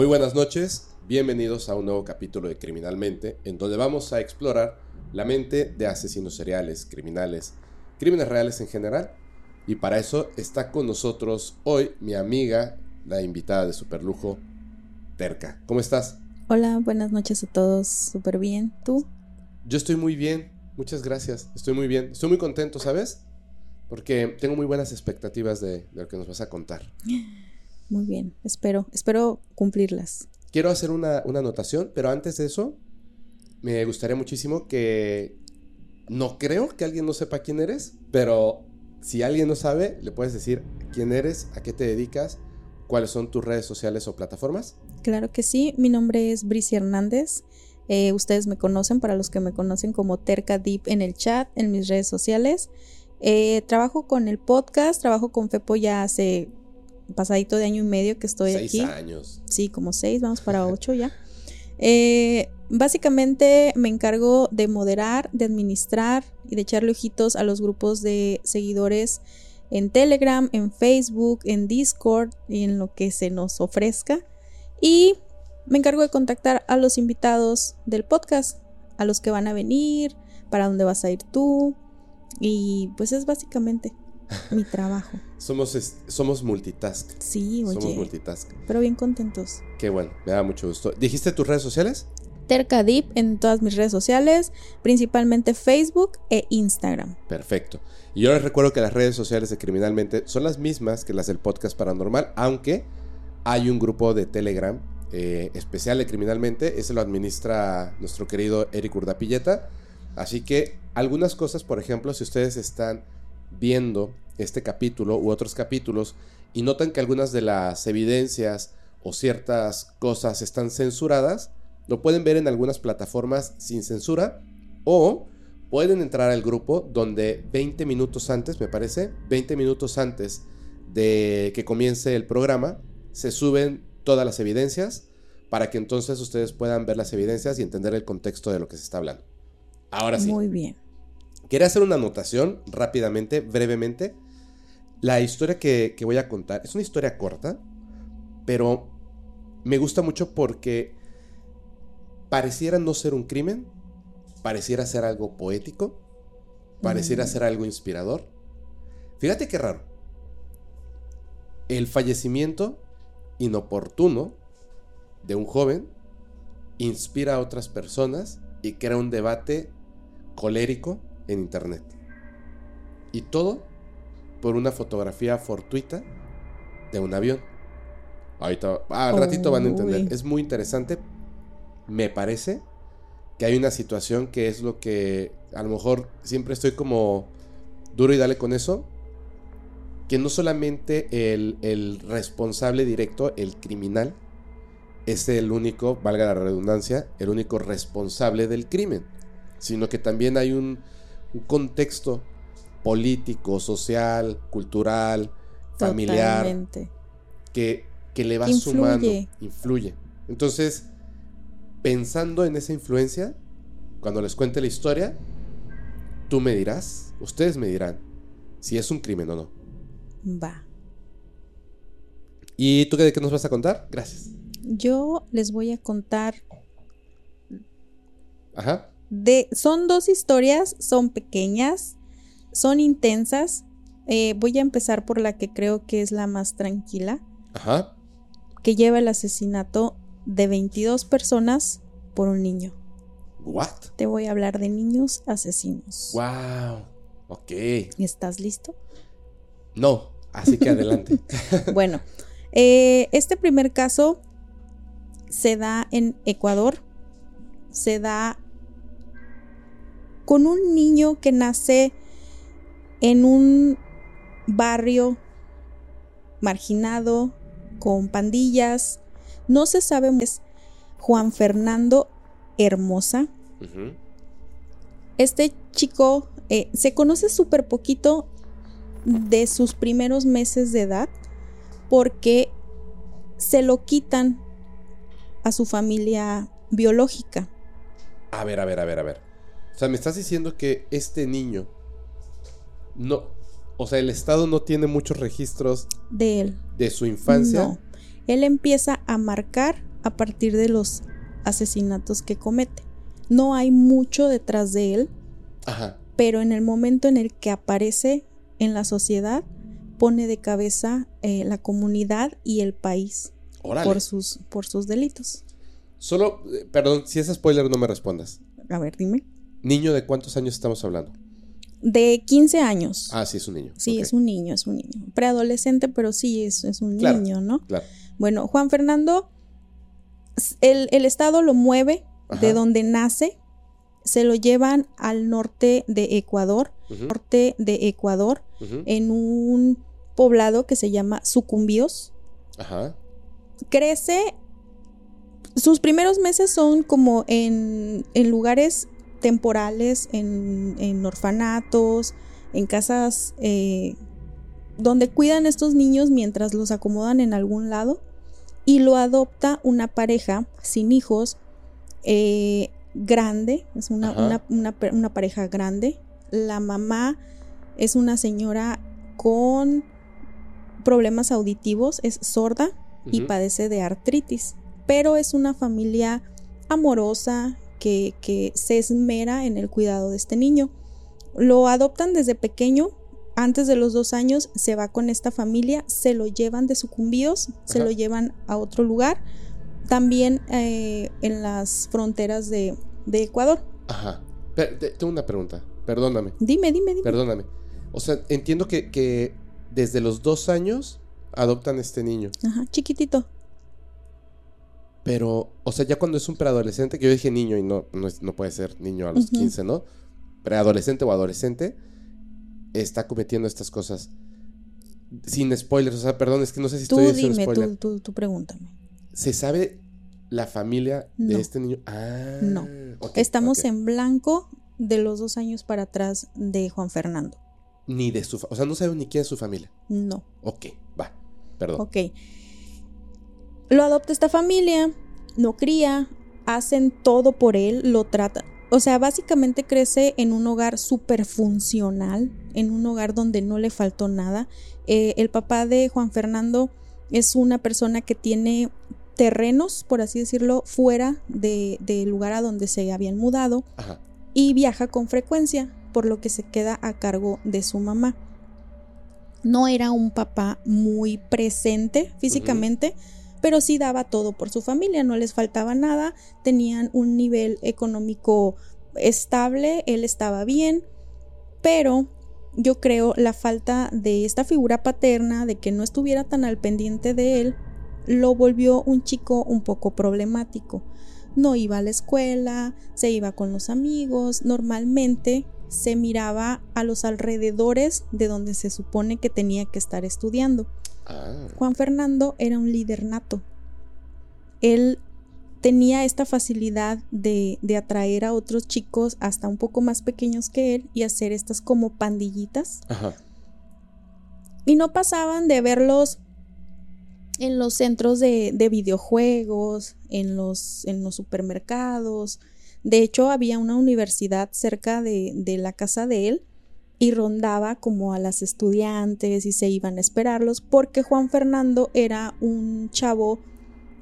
Muy buenas noches, bienvenidos a un nuevo capítulo de Criminalmente, en donde vamos a explorar la mente de asesinos seriales, criminales, crímenes reales en general. Y para eso está con nosotros hoy mi amiga, la invitada de Superlujo, Terca. ¿Cómo estás? Hola, buenas noches a todos, súper bien. ¿Tú? Yo estoy muy bien, muchas gracias, estoy muy bien, estoy muy contento, ¿sabes? Porque tengo muy buenas expectativas de, de lo que nos vas a contar. Muy bien, espero, espero cumplirlas. Quiero hacer una, una anotación, pero antes de eso, me gustaría muchísimo que... No creo que alguien no sepa quién eres, pero si alguien no sabe, le puedes decir quién eres, a qué te dedicas, cuáles son tus redes sociales o plataformas. Claro que sí, mi nombre es Bricia Hernández. Eh, ustedes me conocen, para los que me conocen como Terca Deep en el chat, en mis redes sociales. Eh, trabajo con el podcast, trabajo con Fepo ya hace pasadito de año y medio que estoy seis aquí. años. Sí, como seis, vamos para ocho ya. Eh, básicamente me encargo de moderar, de administrar y de echarle ojitos a los grupos de seguidores en Telegram, en Facebook, en Discord y en lo que se nos ofrezca. Y me encargo de contactar a los invitados del podcast, a los que van a venir, para dónde vas a ir tú. Y pues es básicamente mi trabajo. Somos, somos multitask. Sí, Somos oye. multitask. Pero bien contentos. Qué bueno, me da mucho gusto. ¿Dijiste tus redes sociales? Terca Deep en todas mis redes sociales, principalmente Facebook e Instagram. Perfecto. Y yo les recuerdo que las redes sociales de Criminalmente son las mismas que las del podcast paranormal, aunque hay un grupo de Telegram eh, especial de Criminalmente. Ese lo administra nuestro querido Eric Urdapilleta. Así que algunas cosas, por ejemplo, si ustedes están viendo este capítulo u otros capítulos y notan que algunas de las evidencias o ciertas cosas están censuradas, lo pueden ver en algunas plataformas sin censura o pueden entrar al grupo donde 20 minutos antes, me parece, 20 minutos antes de que comience el programa, se suben todas las evidencias para que entonces ustedes puedan ver las evidencias y entender el contexto de lo que se está hablando. Ahora sí. Muy bien. Quería hacer una anotación rápidamente, brevemente. La historia que, que voy a contar es una historia corta, pero me gusta mucho porque pareciera no ser un crimen, pareciera ser algo poético, pareciera Mm. ser algo inspirador. Fíjate qué raro. El fallecimiento inoportuno de un joven inspira a otras personas y crea un debate colérico en internet. Y todo por una fotografía fortuita de un avión. Ahorita, al ratito van a entender. Uy. Es muy interesante. Me parece que hay una situación que es lo que a lo mejor siempre estoy como duro y dale con eso. Que no solamente el, el responsable directo, el criminal, es el único, valga la redundancia, el único responsable del crimen, sino que también hay un, un contexto político, social, cultural, familiar, Totalmente. que, que le va Influye. sumando, influye. Entonces, pensando en esa influencia, cuando les cuente la historia, tú me dirás, ustedes me dirán, si es un crimen o no. Va. ¿Y tú qué, de qué nos vas a contar? Gracias. Yo les voy a contar Ajá. de. Son dos historias, son pequeñas, son intensas. Eh, voy a empezar por la que creo que es la más tranquila, Ajá. que lleva el asesinato de 22 personas por un niño. What? Te voy a hablar de niños asesinos. Wow. Ok. ¿Estás listo? No, así que adelante. Bueno, eh, este primer caso se da en Ecuador. Se da con un niño que nace en un barrio marginado, con pandillas. No se sabe, es Juan Fernando Hermosa. Este chico eh, se conoce súper poquito de sus primeros meses de edad porque se lo quitan a su familia biológica. A ver, a ver, a ver, a ver. O sea, me estás diciendo que este niño no, o sea, el Estado no tiene muchos registros de él. de su infancia. No. Él empieza a marcar a partir de los asesinatos que comete. No hay mucho detrás de él, Ajá. pero en el momento en el que aparece en la sociedad, pone de cabeza eh, la comunidad y el país Órale. por sus, por sus delitos. Solo, eh, perdón, si es spoiler no me respondas. A ver, dime. ¿Niño de cuántos años estamos hablando? De 15 años. Ah, sí, es un niño. Sí, es un niño, es un niño. Preadolescente, pero sí, es, es un Claro. niño, ¿no? Claro. Bueno, Juan Fernando, el, el Estado lo mueve Ajá. de donde nace, se lo llevan al norte de Ecuador, norte de Ecuador, en un poblado que se llama Sucumbíos. Ajá. Crece, sus primeros meses son como en, en lugares temporales, en, en orfanatos, en casas eh, donde cuidan estos niños mientras los acomodan en algún lado y lo adopta una pareja sin hijos eh, grande, es una, una- una pareja grande. La mamá es una señora con problemas auditivos, es sorda y padece de artritis, pero es una familia amorosa que, que se esmera en el cuidado de este niño. Lo adoptan desde pequeño, antes de los dos años se va con esta familia, se lo llevan de sucumbíos, se lo llevan a otro lugar, también eh, en las fronteras de, de Ecuador. Ajá. Te- tengo una pregunta. Perdóname. Dime, dime, dime. Perdóname. O sea, entiendo que, que desde los dos años adoptan este niño. Ajá, chiquitito. Pero, o sea, ya cuando es un preadolescente, que yo dije niño y no, no, no puede ser niño a los Ujú. 15, ¿no? Preadolescente o adolescente, está cometiendo estas cosas. Sin spoilers, o sea, perdón, es que no sé si Tú estoy diciendo dime, spoiler. tú, tú, tú pregúntame. ¿Se sabe la familia de No. este niño? Ah, No. Estamos en blanco de los dos años para atrás de Juan Fernando. Ni de su... O sea, no sabe ni quién es su familia. No. Ok, va. Perdón. Ok. Lo adopta esta familia, lo cría, hacen todo por él, lo tratan. O sea, básicamente crece en un hogar súper funcional, en un hogar donde no le faltó nada. Eh, el papá de Juan Fernando es una persona que tiene terrenos, por así decirlo, fuera de- del lugar a donde se habían mudado Ajá. y viaja con frecuencia, por lo que se queda a cargo de su mamá. No era un papá muy presente físicamente, pero sí daba todo por su familia, no les faltaba nada, tenían un nivel económico estable, él estaba bien, pero yo creo la falta de esta figura paterna, de que no estuviera tan al pendiente de él, lo volvió un chico un poco problemático no iba a la escuela, se iba con los amigos, normalmente se miraba a los alrededores de donde se supone que tenía que estar estudiando. Ah. Juan Fernando era un líder nato. Él tenía esta facilidad de, de atraer a otros chicos hasta un poco más pequeños que él y hacer estas como pandillitas Ajá. y no pasaban de verlos en los centros de, de videojuegos, en los, en los supermercados. De hecho, había una universidad cerca de, de la casa de él y rondaba como a las estudiantes y se iban a esperarlos porque Juan Fernando era un chavo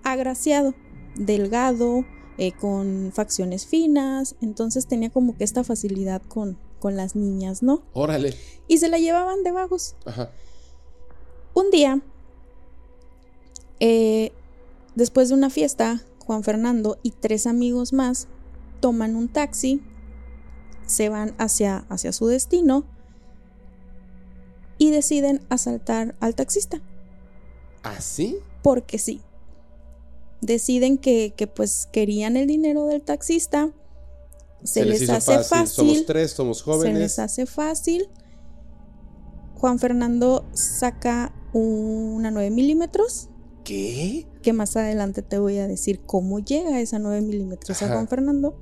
agraciado, delgado, eh, con facciones finas, entonces tenía como que esta facilidad con, con las niñas, ¿no? Órale. Y se la llevaban de vagos. Ajá. Un día, eh, después de una fiesta, Juan Fernando y tres amigos más toman un taxi, se van hacia, hacia su destino y deciden asaltar al taxista, ¿Así? porque sí. Deciden que, que pues querían el dinero del taxista, se, les, hace fácil, Somos tres, somos se jóvenes. les hace fácil. Juan Fernando saca una 9 milímetros, ¿Qué? que más adelante te voy a decir cómo llega esa 9 milímetros a. Juan Fernando.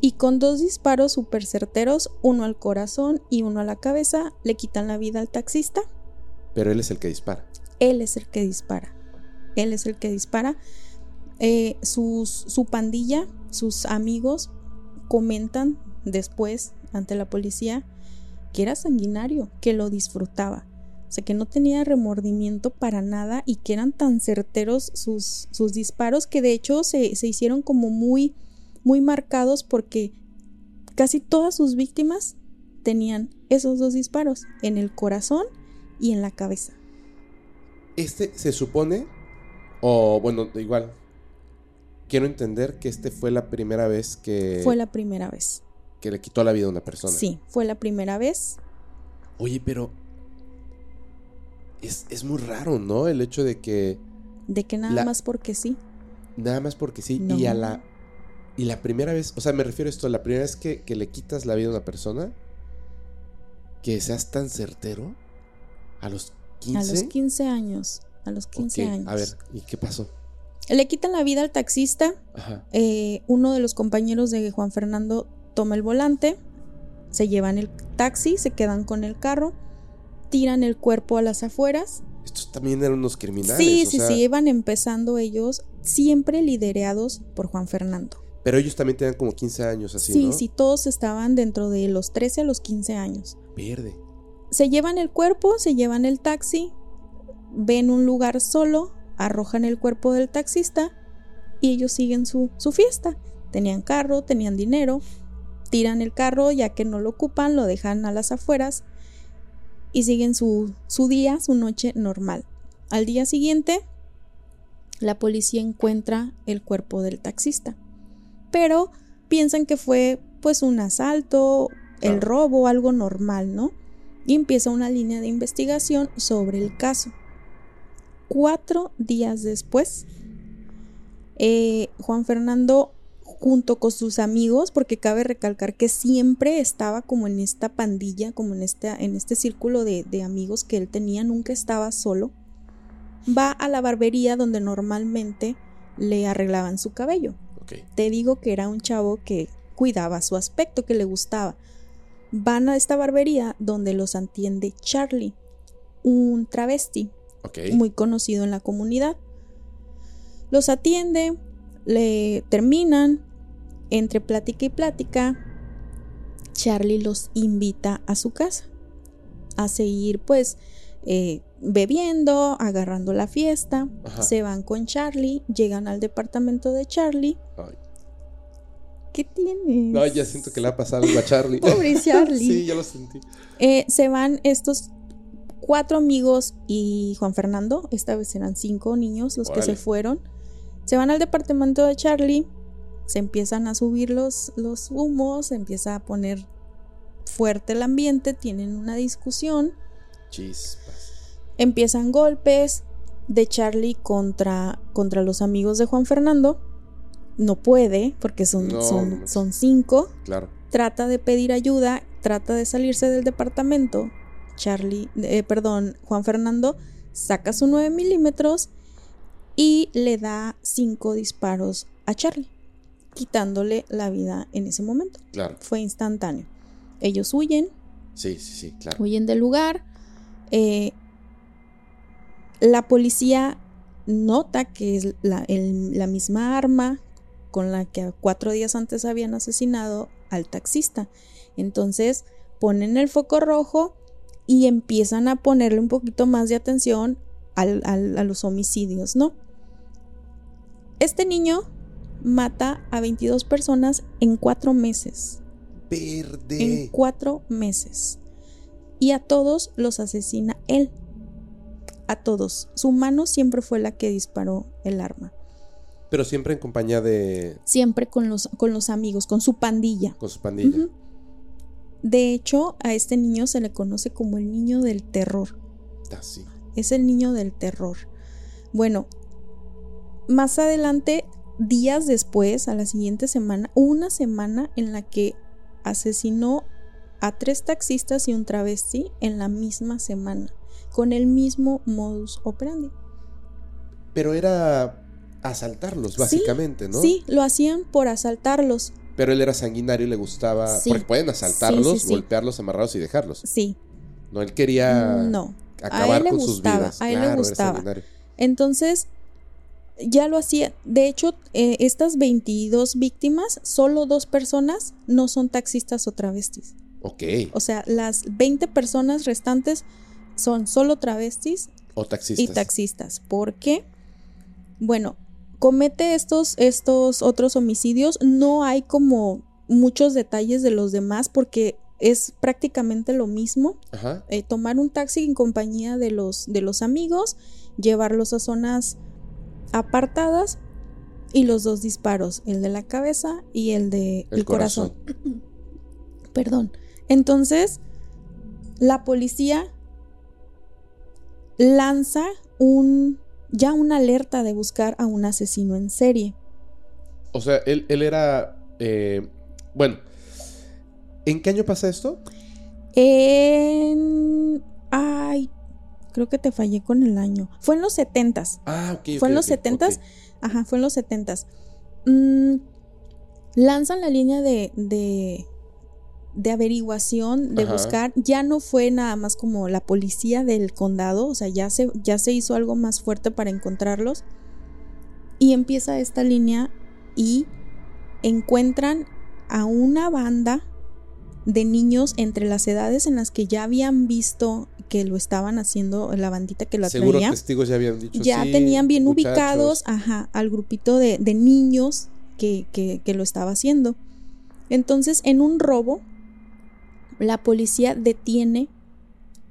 Y con dos disparos súper certeros, uno al corazón y uno a la cabeza, le quitan la vida al taxista. Pero él es el que dispara. Él es el que dispara. Él es el que dispara. Eh, sus, su pandilla, sus amigos, comentan después ante la policía que era sanguinario, que lo disfrutaba. O sea, que no tenía remordimiento para nada y que eran tan certeros sus, sus disparos que de hecho se, se hicieron como muy, muy marcados porque casi todas sus víctimas tenían esos dos disparos en el corazón y en la cabeza. Este se supone, o bueno, igual, quiero entender que este fue la primera vez que... Fue la primera vez. Que le quitó la vida a una persona. Sí, fue la primera vez. Oye, pero... Es, es muy raro, ¿no? El hecho de que... De que nada más porque sí. Nada más porque sí. Y a la... Y la primera vez, o sea, me refiero a esto, la primera vez que, que le quitas la vida a una persona, que seas tan certero, a los 15. A los 15 años. A los 15 años. A ver, ¿y qué pasó? Le quitan la vida al taxista. Eh, uno de los compañeros de Juan Fernando toma el volante, se llevan el taxi, se quedan con el carro, tiran el cuerpo a las afueras. Estos también eran unos criminales. Sí, sí, sí, iban empezando ellos, siempre liderados por Juan Fernando. Pero ellos también tenían como 15 años así, sí, Sí, todos estaban dentro de los 13 a los 15 años. Verde. Se llevan el cuerpo, se llevan el taxi, ven un lugar solo, arrojan el cuerpo del taxista y ellos siguen su, fiesta. Tenían carro, tenían dinero, tiran el carro ya que no lo ocupan, lo dejan a las afueras y siguen su, su día, su noche normal. Al día siguiente, la policía encuentra el cuerpo del taxista, pero piensan que fue pues un asalto, el robo, algo normal, ¿no? Y empieza una línea de investigación sobre el caso. Cuatro días después, eh, Juan Fernando junto con sus amigos, porque cabe recalcar que siempre estaba como en esta pandilla, como en este, en este círculo de, amigos que él tenía, nunca estaba solo, va a la barbería donde normalmente le arreglaban su cabello. Te digo que era un chavo que cuidaba su aspecto, que le gustaba. Van a esta barbería donde los atiende Charlie, un travesti muy conocido en la comunidad. Los atiende, le terminan, entre plática y plática, Charlie los invita a su casa a seguir pues eh, bebiendo, agarrando la fiesta, se van con Charlie, llegan al departamento de Charlie. ¿Qué tienes? No, ya siento que le ha pasado algo a Charlie. Pobre Charlie. sí, ya lo sentí. Eh, se van estos cuatro amigos y Juan Fernando, esta vez eran cinco niños los que se fueron, se van al departamento de Charlie, se empiezan a subir los, los humos, se empieza a poner fuerte el ambiente, tienen una discusión. Empiezan golpes de Charlie contra, contra los amigos de Juan Fernando. No puede, porque son, son, son cinco. Claro. Trata de pedir ayuda, trata de salirse del departamento. Charlie, eh, perdón, Juan Fernando saca su 9 milímetros y le da cinco disparos a Charlie, quitándole la vida en ese momento. Claro. Fue instantáneo. Ellos huyen. Sí, sí, sí, claro. Huyen del lugar. Eh, la policía nota que es la, la misma arma con la que cuatro días antes habían asesinado al taxista. Entonces ponen el foco rojo y empiezan a ponerle un poquito más de atención a los homicidios, ¿no? Este niño mata a 22 personas en cuatro meses. Verde. En cuatro meses. Y a todos los asesina él. A todos. Su mano siempre fue la que disparó el arma. Pero siempre en compañía de... Siempre con los, con los amigos, con su pandilla. Con su pandilla. De hecho, a este niño se le conoce como el niño del terror. Ah, sí. Es el niño del terror. Bueno, más adelante, días después, a la siguiente semana, una semana en la que asesinó a tres taxistas y un travesti en la misma semana, con el mismo modus operandi. Pero era asaltarlos, básicamente, ¿no? Sí, lo hacían por asaltarlos. Pero él era sanguinario y le gustaba. Porque pueden asaltarlos, golpearlos, amarrarlos y dejarlos. Sí. No, él quería no. acabar con sus vidas. A él le gustaba. Entonces, ya lo hacía. De hecho, eh, estas 22 víctimas, solo dos personas no son taxistas o travestis. Ok. O sea, las 20 personas restantes son solo travestis O taxistas. y taxistas. ¿Por qué? Bueno, comete estos, estos otros homicidios. No hay como muchos detalles de los demás porque es prácticamente lo mismo. Ajá. Eh, tomar un taxi en compañía de los, de los amigos, llevarlos a zonas apartadas y los dos disparos, el de la cabeza y el de El el corazón. Perdón. Entonces, la policía lanza un ya una alerta de buscar a un asesino en serie. O sea, él, él era. eh, bueno. ¿En qué año pasa esto? En ay, creo que te fallé con el año. Fue en los setentas. Ah, ok. Fue en los setentas. ok. Ajá, fue en los setentas. Mm, lanzan la línea de, de, de averiguación, de Ajá. buscar. Ya no fue nada más como la policía del condado, o sea, ya se, ya se hizo algo más fuerte para encontrarlos. Y empieza esta línea y encuentran a una banda de niños entre las edades en las que ya habían visto que lo estaban haciendo, la bandita que lo Seguro traía testigos ya habían dicho ya sí, tenían bien muchachos. ubicados ajá, al grupito de, de niños que, que- que lo estaba haciendo. Entonces, en un robo, la policía detiene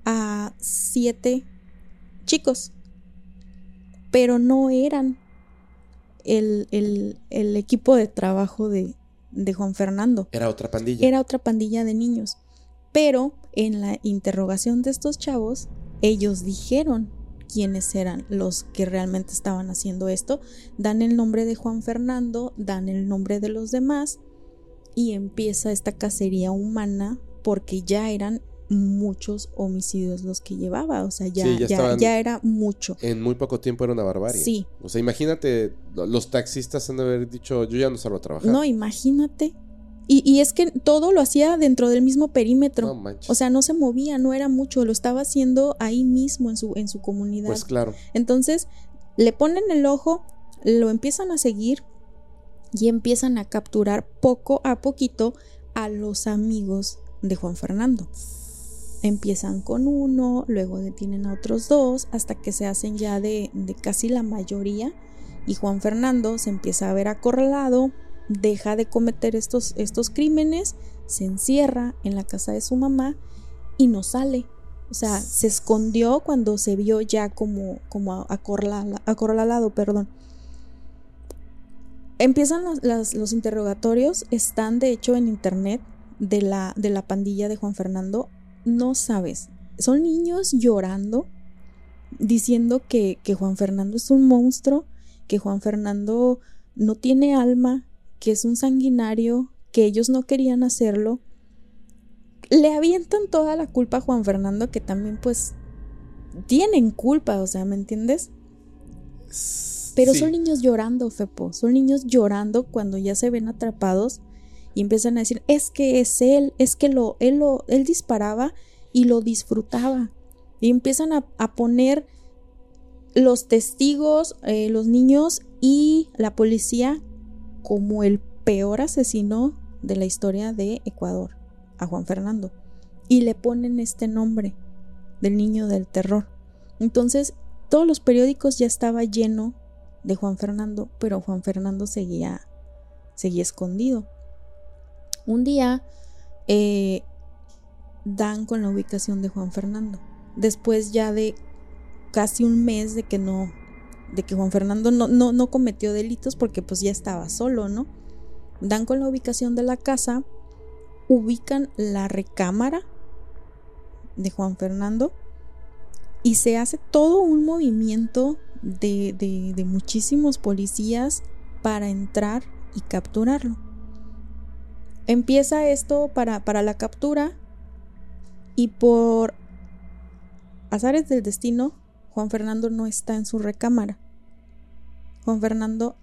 a siete chicos, pero no eran el, el- el equipo de trabajo de, de Juan Fernando. Era otra pandilla. Era otra pandilla de niños. Pero en la interrogación de estos chavos, ellos dijeron quiénes eran los que realmente estaban haciendo esto. Dan el nombre de Juan Fernando, dan el nombre de los demás y empieza esta cacería humana porque ya eran muchos homicidios los que llevaba. O sea, ya, Sí, ya ya, estaban- ya era mucho. En muy poco tiempo era una barbarie. Sí. O sea, imagínate, lo- los taxistas han de haber dicho, yo ya no salgo a trabajar. No, imagínate. Y, y es que todo lo hacía dentro del mismo perímetro. No manches. O sea, no se movía, no era mucho, lo estaba haciendo ahí mismo en su, en su comunidad. pues claro. Entonces, le ponen el ojo, lo empiezan a seguir y empiezan a capturar poco a poquito a los amigos de Juan Fernando. Empiezan con uno, luego detienen a otros dos, hasta que se hacen ya de, de casi la mayoría. Y Juan Fernando se empieza a ver acorralado, deja de cometer estos, estos crímenes, se encierra en la casa de su mamá y no sale. O sea, se escondió cuando se vio ya como, como acorrala- acorralado, perdón. Empiezan las- los interrogatorios, están de hecho en internet de la, de la pandilla de Juan Fernando. No sabes, son niños llorando, diciendo que, que Juan Fernando es un monstruo, que Juan Fernando no tiene alma, que es un sanguinario, que ellos no querían hacerlo. Le avientan toda la culpa a Juan Fernando, que también pues tienen culpa, o sea, ¿me entiendes? Pero Sí. son niños llorando, Fepo, son niños llorando cuando ya se ven atrapados y empiezan a decir, es que es él, es que lo, él, lo, él disparaba y lo disfrutaba. Y empiezan a, poner los testigos, eh, los niños y la policía como el peor asesino de la historia de Ecuador, a Juan Fernando. Y le ponen este nombre del niño del terror. Entonces, todos los periódicos ya estaba lleno de Juan Fernando, pero Juan Fernando seguía, seguía escondido. Un día eh, dan con la ubicación de Juan Fernando. Después ya de casi un mes de que no, de que Juan Fernando no, no, no cometió delitos porque pues ya estaba solo, ¿no? Dan con la ubicación de la casa, ubican la recámara de Juan Fernando y se hace todo un movimiento de, de- de muchísimos policías para entrar y capturarlo. Empieza esto para, para la captura y por azares del destino, Juan Fernando no está en su recámara. Juan Fernando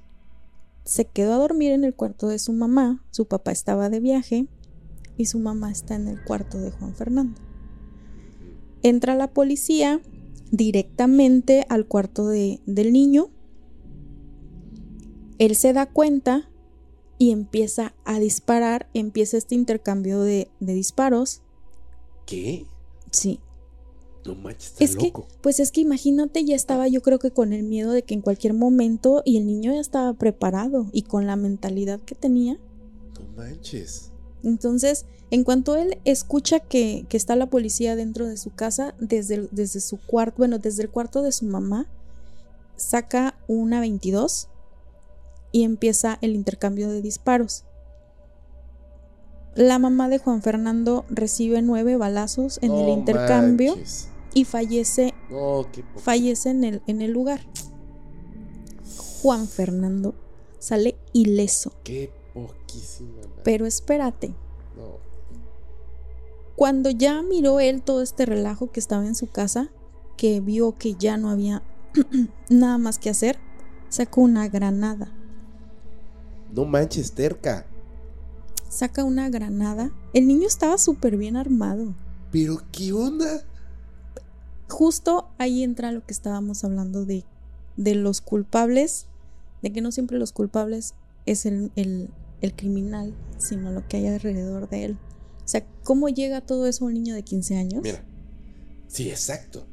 se quedó a dormir en el cuarto de su mamá, su papá estaba de viaje y su mamá está en el cuarto de Juan Fernando. Entra la policía directamente al cuarto de- del niño. Él se da cuenta y empieza a disparar, empieza este intercambio de, de disparos. ¿Qué? Sí. No manches, está Es que, pues es que imagínate, ya estaba yo creo que con el miedo de que en cualquier momento, y el niño ya estaba preparado y con la mentalidad que tenía. No manches. Entonces, en cuanto él escucha que, que está la policía dentro de su casa, desde, el- desde su cuarto, bueno, desde el cuarto de su mamá, saca una 22 y empieza el intercambio de disparos. La mamá de Juan Fernando recibe nueve balazos en el intercambio manches. y fallece No, fallece en el, en el lugar. Juan Fernando sale ileso. Qué poquísima. madre. Pero espérate, No. cuando ya miró él todo este relajo que estaba en su casa, que vio que ya no había nada más que hacer, sacó una granada. No manches, terca. Saca una granada. El niño estaba súper bien armado. Pero qué onda. Justo ahí entra lo que estábamos hablando de, de los culpables, de que no siempre los culpables es el, el- el criminal, sino lo que hay alrededor de él. O sea, ¿cómo llega todo eso a un niño de 15 años? Mira. Sí, exacto.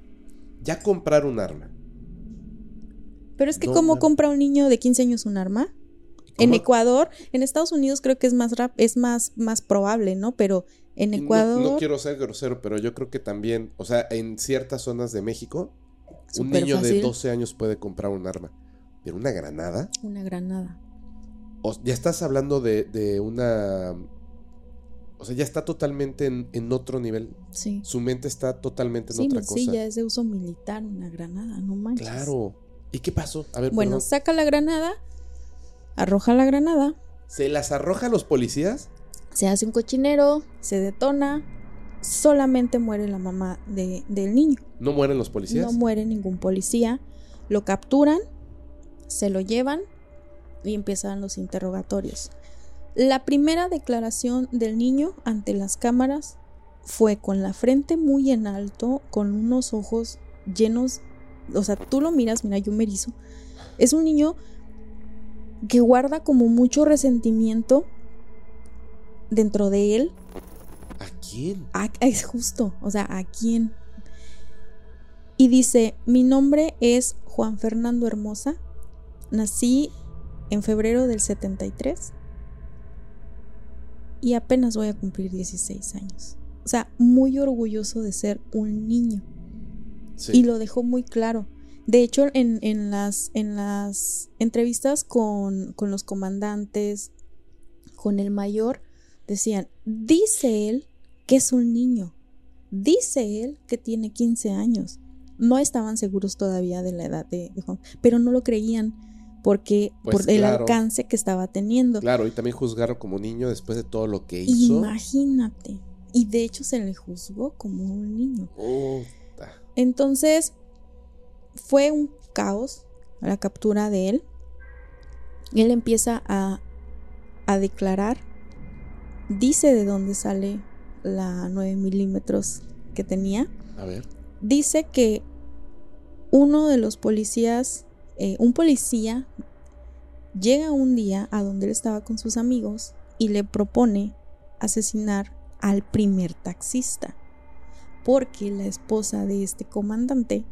Ya comprar un arma. Pero es que No, ¿cómo no. compra un niño de 15 años un arma? En. Ecuador, en Estados Unidos creo que es más rap, es más, más probable, ¿no? Pero en Ecuador, No, quiero ser grosero, pero yo creo que también, o sea, en ciertas zonas de México, un niño de fácil. 12 años puede comprar un arma. Pero una granada. una granada. O- ya estás hablando de, de una. O sea, ya está totalmente en, en otro nivel. Sí. Su mente está totalmente en Sí, otra sí, cosa. ya es de uso militar una granada, no manches. Claro. ¿Y qué pasó? A ver, Bueno, perdón. saca la granada, arroja la granada, ¿Se las arroja a los policías? se hace un cochinero, se detona, solamente muere la mamá de- del niño. ¿No mueren los policías? No muere ningún policía, lo capturan, se lo llevan y empiezan los interrogatorios. La primera declaración del niño ante las cámaras fue con la frente muy en alto, con unos ojos llenos, o sea, tú lo miras, mira, yo me erizo. Es un niño que guarda como mucho resentimiento dentro de él ¿A quién? a- es justo, o sea, ¿a quién? Y dice, mi nombre es Juan Fernando Hermosa, nací en febrero del 73 y apenas voy a cumplir 16 años. O sea, muy orgulloso de ser un niño. Sí. Y lo dejó muy claro. De hecho, en, en las, en las entrevistas con, con los comandantes, con el mayor, decían, dice él que es un niño. Dice él que tiene 15 años. No estaban seguros todavía de la edad de, de Juan, pero no lo creían porque Pues por el alcance que estaba teniendo. Claro, y también juzgarlo como niño después de todo lo que hizo. Imagínate. Y de hecho se le juzgó como un niño. Puta. Entonces, fue un caos la captura de él. Él empieza a, a declarar, dice de dónde sale la 9 milímetros que tenía. A ver. Dice que uno de los policías, eh, un policía, llega un día a donde él estaba con sus amigos y le propone asesinar al primer taxista, porque la esposa de este comandante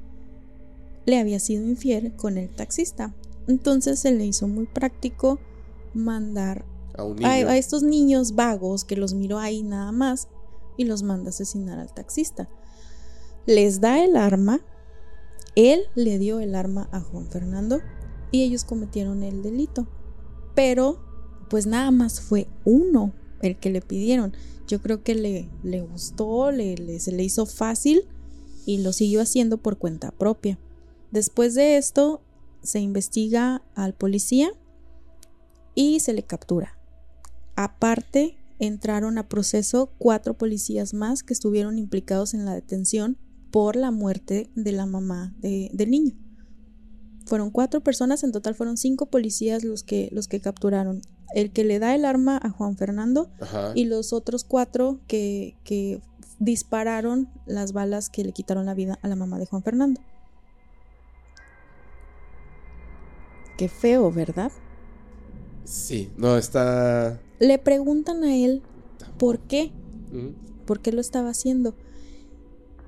le había sido infiel con el taxista. Entonces se le hizo muy práctico mandar A un a, niño. a estos niños vagos que los miró ahí nada más y los manda a asesinar al taxista. Les da el arma, él le dio el arma a Juan Fernando y ellos cometieron el delito. Pero, pues nada más fue uno el que le pidieron. Yo creo que le, le gustó, le, le- se le hizo fácil y lo siguió haciendo por cuenta propia. Después de esto, se investiga al policía y se le captura. Aparte, entraron a proceso cuatro policías más que estuvieron implicados en la detención por la muerte de la mamá de- del niño. Fueron cuatro personas, en total fueron cinco policías los que, los que capturaron. El que le da el arma a Juan Fernando Ajá. y los otros cuatro que, que dispararon las balas que le quitaron la vida a la mamá de Juan Fernando. Qué feo, ¿verdad? Sí, no, está. Le preguntan a él por qué, por qué lo estaba haciendo.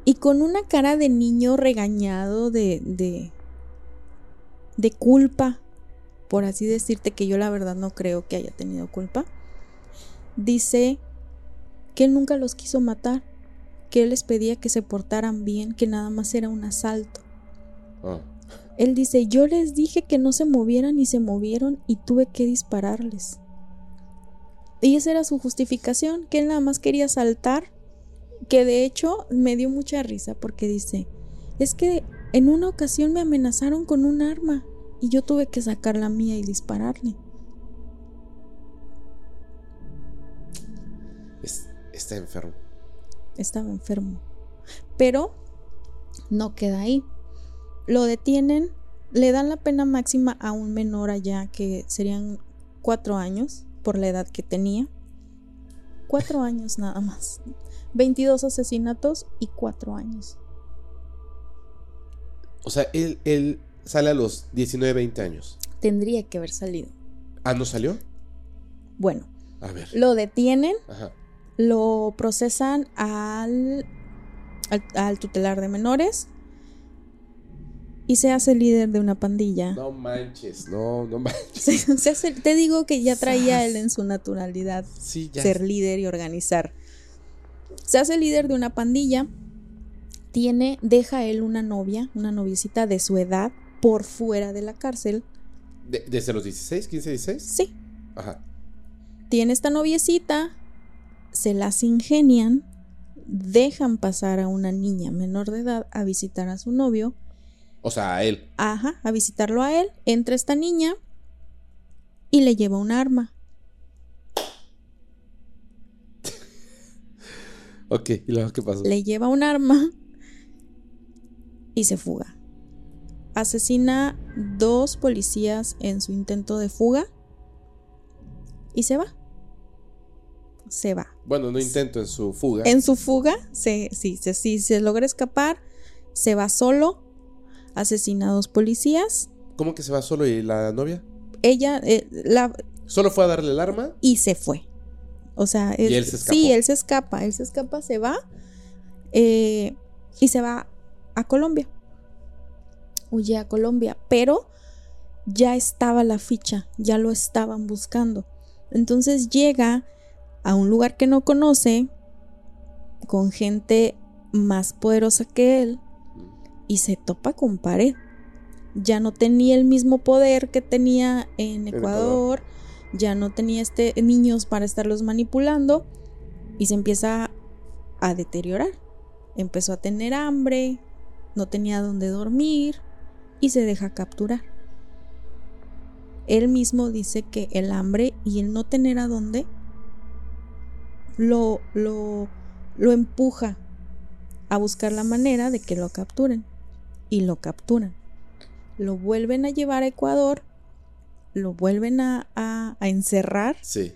Y con una cara de niño regañado de, de, de culpa, por así decirte que yo la verdad no creo que haya tenido culpa, dice que él nunca los quiso matar, que él les pedía que se portaran bien, que nada más era un asalto. Ah. Él dice, yo les dije que no se movieran y se movieron y tuve que dispararles. Y esa era su justificación, que él nada más quería saltar, que de hecho me dio mucha risa porque dice, es que en una ocasión me amenazaron con un arma y yo tuve que sacar la mía y dispararle. Es- está enfermo. Estaba enfermo. Pero no queda ahí. Lo detienen, le dan la pena máxima a un menor allá que serían cuatro años por la edad que tenía. Cuatro años nada más. 22 asesinatos y cuatro años. O sea, él, él sale a los 19, 20 años. Tendría que haber salido. Ah, ¿no salió? Bueno, A ver. lo detienen, Ajá. lo procesan al, al, al tutelar de menores y se hace líder de una pandilla. No manches, no, no manches. Se, se hace- te digo que ya traía él en su naturalidad Sí, ya. ser líder y organizar. Se hace líder de una pandilla. Tiene, deja él una novia, una noviecita de su edad, por fuera de la cárcel. De- ¿Desde los 16, 15, 16? Sí, Ajá. tiene esta noviecita, se las ingenian, dejan pasar a una niña menor de edad a visitar a su novio, O sea, a él. ajá, a visitarlo a él, entra esta niña y le lleva un arma. Ok, ¿y luego qué pasó? le lleva un arma y se fuga. Asesina dos policías en su intento de fuga y se va. Se va. Bueno, no intento en su fuga. En su fuga, se, sí, se, sí, se logra escapar, se va solo, asesina a dos policías. ¿Cómo que se va solo y la novia? Ella, eh, la, ¿Solo fue a darle el arma? y se fue. O sea, Y él se escapó. sí, él se escapa, él se escapa, se va eh, y se va a Colombia. Huye a Colombia, pero ya estaba la ficha, ya lo estaban buscando. Entonces llega a un lugar que no conoce, con gente más poderosa que él, y se topa con pared. Ya no tenía el mismo poder que tenía en Ecuador. Ecuador, ya no tenía este niños para estarlos manipulando y se empieza a deteriorar. Empezó a tener hambre, no tenía dónde dormir y se deja capturar. Él mismo dice que el hambre y el no tener a dónde lo, lo, lo empuja a buscar la manera de que lo capturen. Y lo capturan. Lo vuelven a llevar a Ecuador, lo vuelven a, a- a encerrar Sí.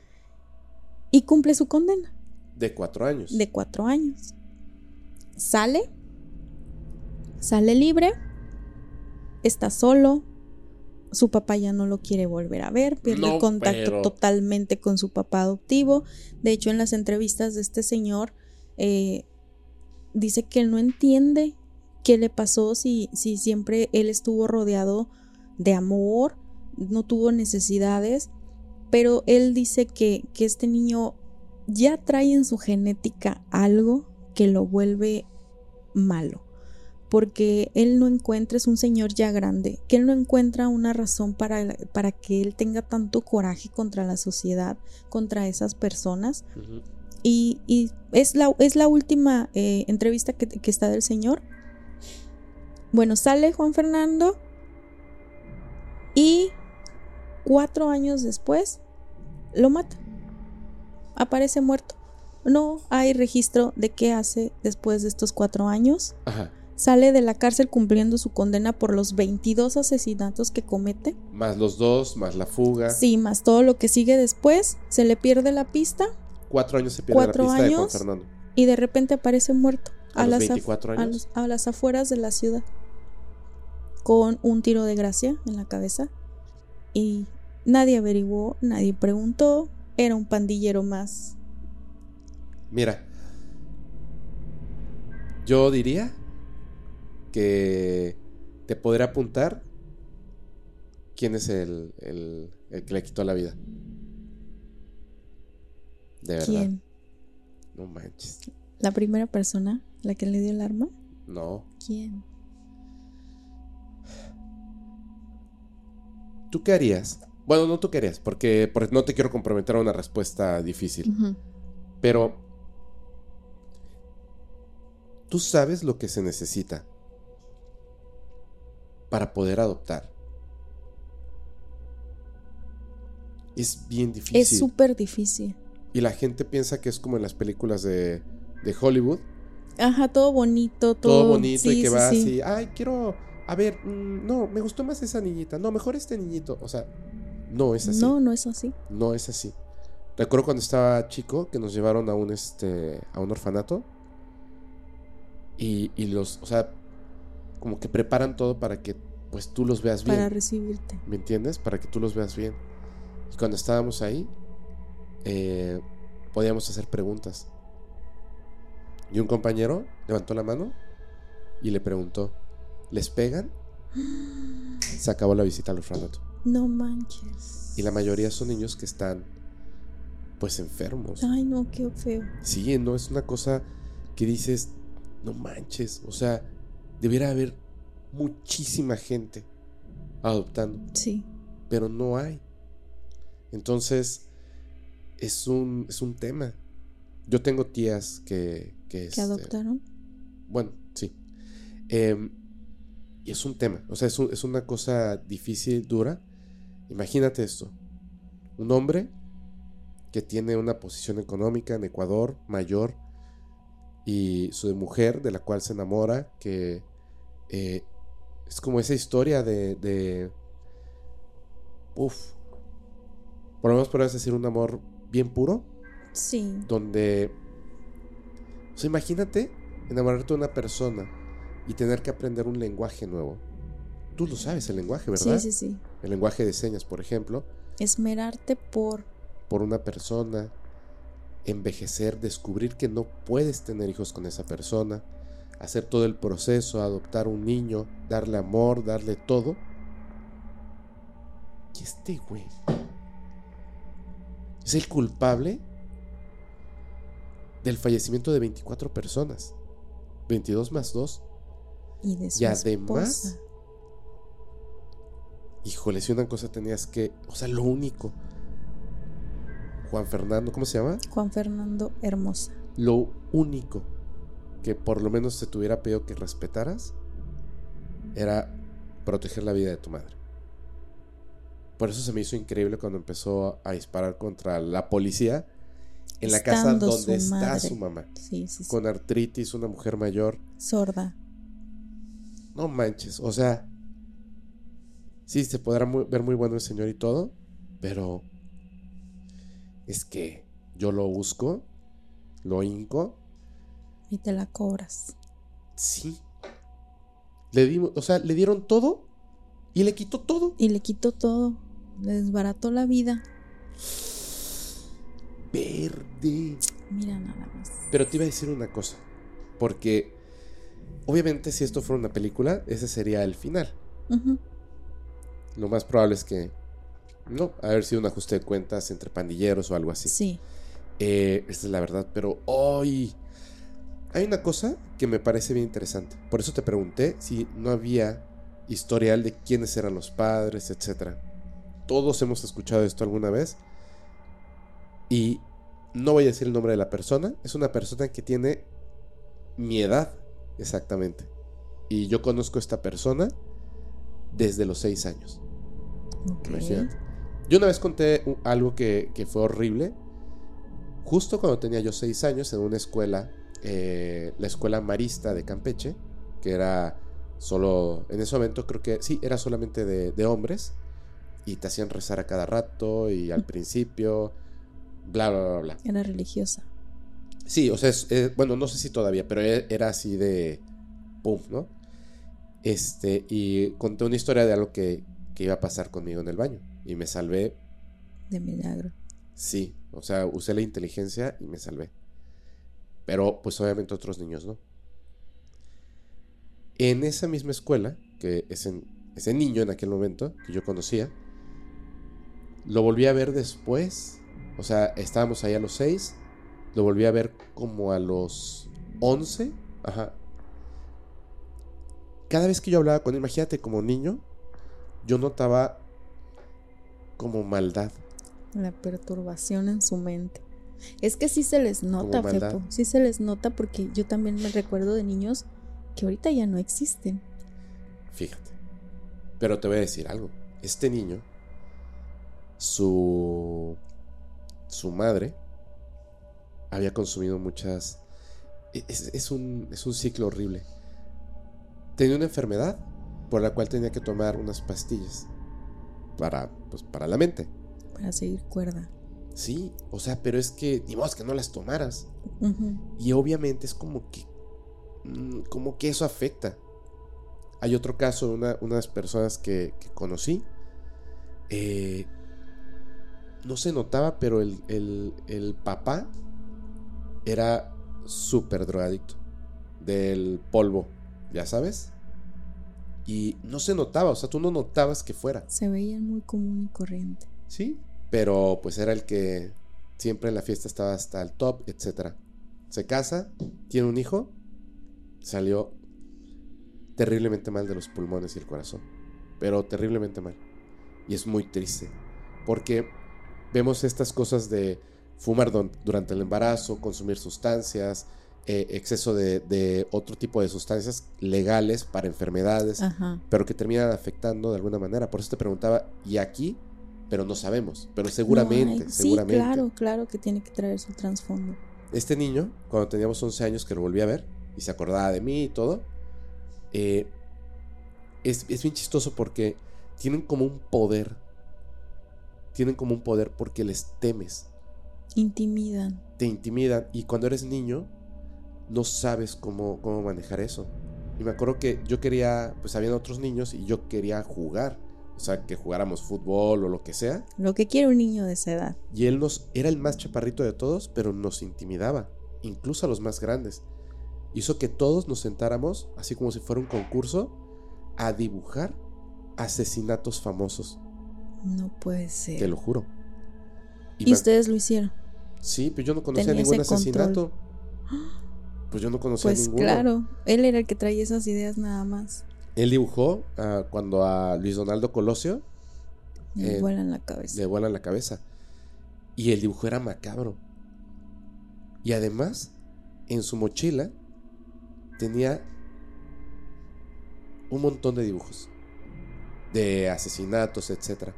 y cumple su condena De cuatro años. de cuatro años. Sale, sale libre, está solo, su papá ya no lo quiere volver a ver, pierde No, el contacto pero- totalmente con su papá adoptivo. De hecho, en las entrevistas de este señor, eh, dice que él no entiende qué le pasó si, si siempre él estuvo rodeado de amor, no tuvo necesidades, pero él dice que, que este niño ya trae en su genética algo que lo vuelve malo. Porque él no encuentra, es un señor ya grande, que él no encuentra una razón para, para que él tenga tanto coraje contra la sociedad, contra esas personas. Y, y es, la, es la última eh, entrevista que, que está del señor. Bueno, sale Juan Fernando y cuatro años después lo mata. Aparece muerto. No hay registro de qué hace después de estos cuatro años. Ajá. Sale de la cárcel cumpliendo su condena por los 22 asesinatos que comete. Más los dos, más la fuga. Sí, más todo lo que sigue después. Se le pierde la pista Cuatro años se pierde la Cuatro pista de Juan años. Fernando. y de repente aparece muerto. ¿A los las af- 24 a años? los- a las afueras de la ciudad. Con un tiro de gracia en la cabeza. Y nadie averiguó, nadie preguntó. Era un pandillero más. Mira. Yo diría que te podré apuntar quién es el, el, el que le quitó la vida. De verdad. ¿Quién? No manches. ¿La primera persona? ¿La que le dio el arma? No. ¿Quién? ¿Tú qué harías? Bueno, no tú qué harías, porque, porque no te quiero comprometer a una respuesta difícil. Pero tú sabes lo que se necesita para poder adoptar. Es bien difícil. Es súper difícil. Y la gente piensa que es como en las películas de, de Hollywood. Ajá, todo bonito, todo, Todo, bonito y que sí, va sí. así. Ay, quiero... A ver, mm, no, me gustó más esa niñita. No, mejor este niñito. O sea, no es así. No, no es así. No es así. Recuerdo cuando estaba chico que nos llevaron a un este a un orfanato y, y los, o sea, como que preparan todo para que pues tú los veas bien, Para recibirte. ¿me entiendes? Para que tú los veas bien. Y cuando estábamos ahí eh, podíamos hacer preguntas. Y un compañero levantó la mano y le preguntó, ¿les pegan? Se acabó la visita al orfanato. No manches. Y la mayoría son niños que están pues enfermos. Ay, no, qué feo. Sí, no es una cosa que dices, no manches, o sea, debiera haber muchísima gente adoptando, Sí. pero no hay. Entonces, es un, es un tema. Yo tengo tías que... Que, ¿Que este, adoptaron? Bueno, sí. Em, y es un tema, o sea, es, un- es una cosa difícil, dura. Imagínate esto. Un hombre que tiene una posición económica en Ecuador mayor y su mujer de la cual se enamora, que eh, es como esa historia de... de uf. Por lo menos podrías decir un amor bien puro, Sí. donde... O sea, imagínate enamorarte de una persona y tener que aprender un lenguaje nuevo. Tú lo sabes, el lenguaje, ¿verdad? Sí, sí, sí. El lenguaje de señas, por ejemplo, Esmerarte por. por una persona, envejecer, descubrir que no puedes tener hijos con esa persona, hacer todo el proceso, adoptar un niño, darle amor, darle todo. Y este güey es el culpable del fallecimiento de 24 personas. 22 más 2. Y de su Y además, esposa. híjole, si una cosa tenías que, o sea, lo único. Juan Fernando, ¿cómo se llama? Juan Fernando Hermosa. Lo único que por lo menos se te hubiera pedido que respetaras era proteger la vida de tu madre. Por eso se me hizo increíble cuando empezó a disparar contra la policía en la casa donde su está madre. su mamá. Sí, sí, sí. Con artritis, una mujer mayor. Sorda. No manches, o sea, sí, se podrá muy- ver muy bueno el señor y todo, pero es que yo lo busco, lo hinco, Y te la cobras. sí. Le dimos, o sea, le dieron todo y le quitó todo. Y le quitó todo. Le desbarató la vida. Verde. Mira nada más. Pero te iba a decir una cosa, porque obviamente si esto fuera una película, ese sería el final. Lo más probable es que no, haber sido un ajuste de cuentas entre pandilleros o algo así. Sí. Eh, esta es la verdad, pero hoy hay una cosa que me parece bien interesante. Por eso te pregunté si no había historial de quiénes eran los padres, etc. Todos hemos escuchado esto alguna vez. Y no voy a decir el nombre de la persona. Es una persona que tiene mi edad exactamente. Y yo conozco a esta persona desde los seis años. Imagínate. Yo una vez conté algo que, que fue horrible. Justo cuando tenía yo seis años en una escuela, eh, la escuela marista de Campeche, que era solo, en ese momento creo que sí, era solamente de, de hombres, y te hacían rezar a cada rato y al principio, bla, bla, bla, bla. Era religiosa. Sí, o sea, es- bueno, no sé si todavía, pero e- era así de pum, ¿no? Este, y conté una historia de algo que, que iba a pasar conmigo en el baño. Y me salvé, De milagro. sí, o sea, usé la inteligencia y me salvé. Pero, pues obviamente otros niños no. En esa misma escuela, que ese, ese niño en aquel momento que yo conocía, lo volví a ver después. O sea, estábamos ahí a los 6. Lo volví a ver como a los 11. Ajá. Cada vez que yo hablaba con él, imagínate como niño, yo notaba como maldad. La perturbación en su mente. Es que sí se les nota. Fepo. Sí se les nota porque yo también me recuerdo de niños que ahorita ya no existen. Fíjate. Pero te voy a decir algo. Este niño, su, su madre, había consumido muchas... Es, es un, es un ciclo horrible. Tenía una enfermedad por la cual tenía que tomar unas pastillas para, pues, para la mente. Para seguir cuerda. Sí, o sea, pero es que ni modo que no las tomaras. Y obviamente es como que. mm, Como que eso afecta. Hay otro caso de una, unas personas que, que conocí. eh, no se notaba, pero el, el- el papá era súper drogadicto. Del polvo, ya sabes. Y no se notaba, o sea, tú no notabas que fuera. Se veían muy común y corriente. Sí, pero pues era el que siempre en la fiesta estaba hasta el top, etcétera. Se casa, tiene un hijo, salió terriblemente mal de los pulmones y el corazón, pero terriblemente mal. Y es muy triste, porque vemos estas cosas de fumar durante el embarazo, consumir sustancias, eh, exceso de, de otro tipo de sustancias legales para enfermedades Ajá. pero que terminan afectando de alguna manera. Por eso te preguntaba, ¿y aquí? Pero no sabemos, pero seguramente, No hay- seguramente. Sí, claro, claro que tiene que traer su trasfondo. Este niño, cuando teníamos 11 años que lo volví a ver y se acordaba de mí y todo, eh, es, es bien chistoso porque tienen como un poder. Tienen como un poder porque les temes, Intimidan. te intimidan y cuando eres niño no sabes cómo, cómo manejar eso. Y me acuerdo que yo quería, pues habían otros niños y yo quería jugar, o sea, que jugáramos fútbol o lo que sea. Lo que quiere un niño de esa edad. Y él nos era el más chaparrito de todos, pero nos intimidaba, incluso a los más grandes. Hizo que todos nos sentáramos, así como si fuera un concurso, a dibujar asesinatos famosos, No puede ser. te lo juro. Y ustedes lo hicieron. Sí, pero yo no conocía tenía ningún control. asesinato. Pues yo no conocía Pues ninguno. claro, él era el que traía esas ideas nada más. Él dibujó ah, cuando a Luis Donaldo Colosio Le Eh, vuelan la cabeza. le vuelan la cabeza. Y el dibujo era macabro. Y además, en su mochila tenía un montón de dibujos. De asesinatos, etc.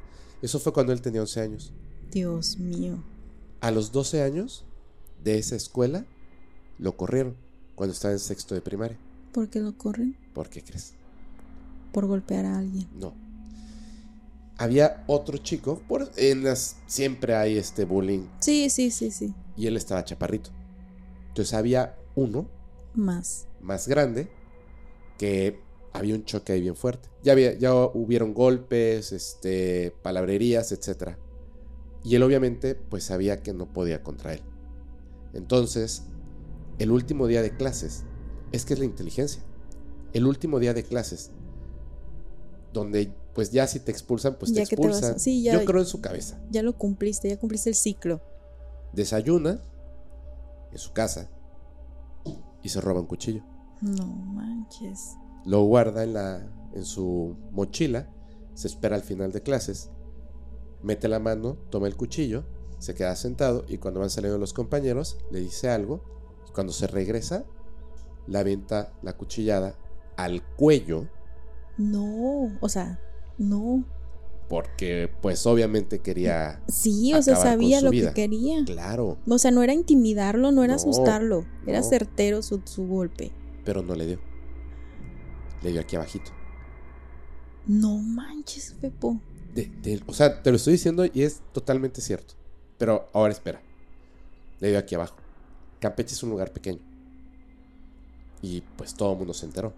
Eso fue cuando él tenía 11 años. Dios mío. A los 12 años de esa escuela lo corrieron cuando estaba en sexto de primaria. ¿Por qué lo corren? ¿Por qué crees? Por golpear a alguien. No. Había otro chico, por, en las siempre hay este bullying Sí, sí, sí, sí. y él estaba chaparrito. Entonces había uno Más. más grande que había un choque ahí bien fuerte. Ya, había, ya hubieron golpes, este, palabrerías, etc. Y él obviamente pues sabía que no podía contra él. Entonces, el último día de clases, es que es la inteligencia. El último día de clases, donde pues ya si te expulsan, pues Ya te vas expulsan. sí, ya- Yo creo en su cabeza. Ya lo cumpliste, ya cumpliste el ciclo. Desayuna en su casa y se roba un cuchillo. No manches. Lo guarda en, la, en su mochila, se espera al final de clases, mete la mano, toma el cuchillo, se queda sentado y cuando van saliendo los compañeros le dice algo y cuando se regresa le avienta la cuchillada al cuello No, o sea, no. porque pues obviamente quería... Sí, o sea, sabía lo vida. que quería. Claro, O sea, no era intimidarlo, no era No, asustarlo. Era no. certero su, su golpe. pero no le dio. Le dio aquí abajito. No manches, Pepo. De- de- o sea, te lo estoy diciendo y es totalmente cierto. Pero ahora espera. Le dio aquí abajo. Campeche es un lugar pequeño. Y pues todo el mundo se enteró.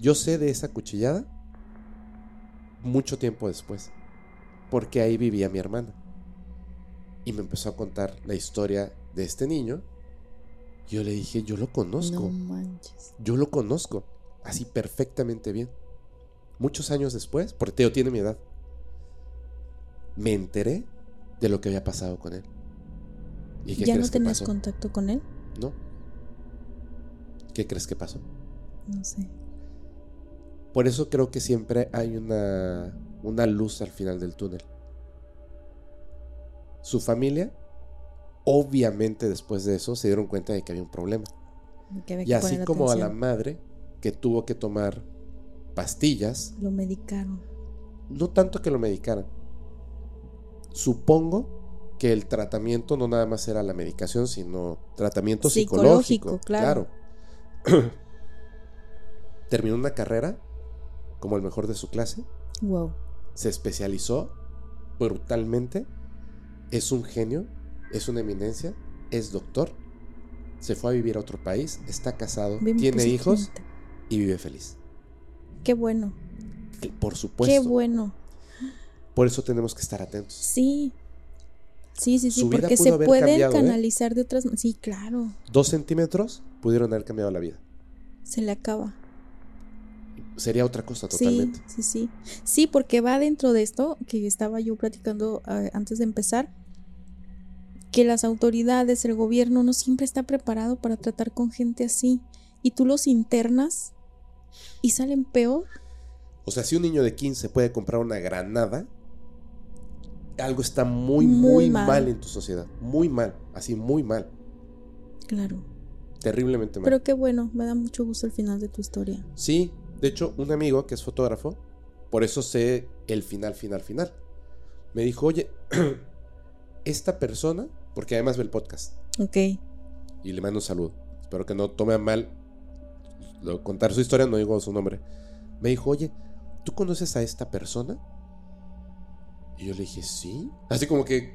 Yo sé de esa cuchillada mucho tiempo después. Porque ahí vivía mi hermana. Y me empezó a contar la historia de este niño. Yo le dije, yo lo conozco. No. Yo lo conozco. así perfectamente bien. Muchos años después, porque Teo tiene mi edad, me enteré de lo que había pasado con él. ¿Y qué ¿Ya no tenías contacto con él? No. ¿Qué crees que pasó? No sé. Por eso creo que siempre hay una, una luz al final del túnel. Su familia, obviamente después de eso, se dieron cuenta de que había un problema. y así como a la madre que tuvo que tomar pastillas. Lo medicaron. No tanto que lo medicaran. Supongo que el tratamiento no nada más era la medicación, sino tratamiento psicológico. claro. claro. Terminó una carrera como el mejor de su clase. Wow. Se especializó brutalmente. Es un genio, es una eminencia, es doctor. Se fue a vivir a otro país, está casado, tiene hijos y vive feliz. Qué bueno. Por supuesto. Qué bueno. Por eso tenemos que estar atentos. Sí. Sí, sí, sí, porque se pueden ¿eh? canalizar de otras Sí, claro. Dos centímetros pudieron haber cambiado la vida. Se le acaba sería otra cosa totalmente. Sí, sí, sí. Sí, porque va dentro de esto que estaba yo platicando eh, antes de empezar, que las autoridades, el gobierno no siempre está preparado para tratar con gente así. Y tú los internas y salen peor. O sea, si un niño de 15 puede comprar una granada, algo está muy, muy, mal. mal en tu sociedad. Muy mal, así muy mal. Claro. Terriblemente mal. Pero qué bueno, me da mucho gusto el final de tu historia. Sí, de hecho, un amigo que es fotógrafo, por eso sé el final, final, final. Me dijo, oye, esta persona, porque además ve el podcast. Ok. Y le mando un saludo. Espero que no tome a mal contar su historia, no digo su nombre. Me dijo, oye, ¿tú conoces a esta persona? Y yo le dije, sí. Así como que,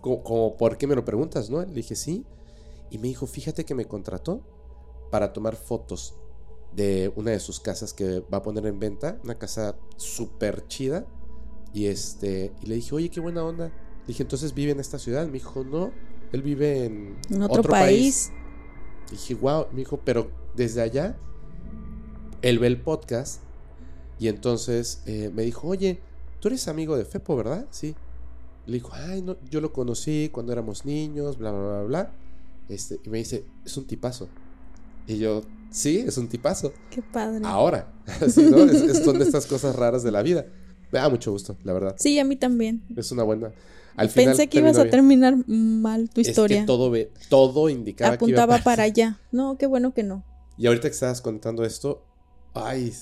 como, como, ¿por qué me lo preguntas, no? Le dije, sí. Y me dijo, fíjate que me contrató para tomar fotos de una de sus casas que va a poner en venta, una casa súper chida. Y este, y le dije, oye, qué buena onda. Le dije, entonces vive en esta ciudad. Me dijo, no, él vive en, otro, país. dije, wow, me dijo, pero desde allá, él ve el podcast. Y entonces eh, me dijo, oye, tú eres amigo de Fepo, ¿verdad? Sí. Le dijo, ay, no, yo lo conocí cuando éramos niños, bla, bla, bla, bla. Este, y me dice, es un tipazo. Y yo, Sí, es un tipazo. Qué padre. Ahora, ¿sí, no? es, son de estas cosas raras de la vida. Me da mucho gusto, la verdad. Sí, a mí también. Es una buena. Al Pensé que ibas a terminar mal tu historia. Es que todo, ve, todo indicaba Apuntaba que iba para allá. No, qué bueno que no. Y ahorita que estabas contando esto, ay,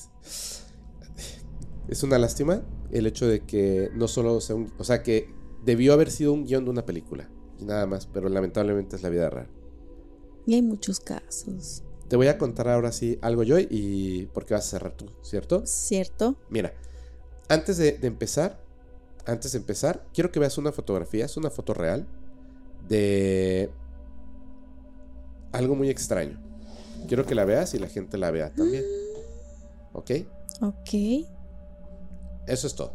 es una lástima el hecho de que no solo sea un, o sea, que debió haber sido un guion de una película y nada más, pero lamentablemente es la vida rara. Y hay muchos casos. Te voy a contar ahora sí algo yo y porque vas a cerrar tú, ¿cierto? Cierto. Mira, antes de, empezar, antes de empezar, quiero que veas una fotografía, es una foto real de algo muy extraño. Quiero que la veas y la gente la vea también. ¿Ok? Ok. Eso es todo.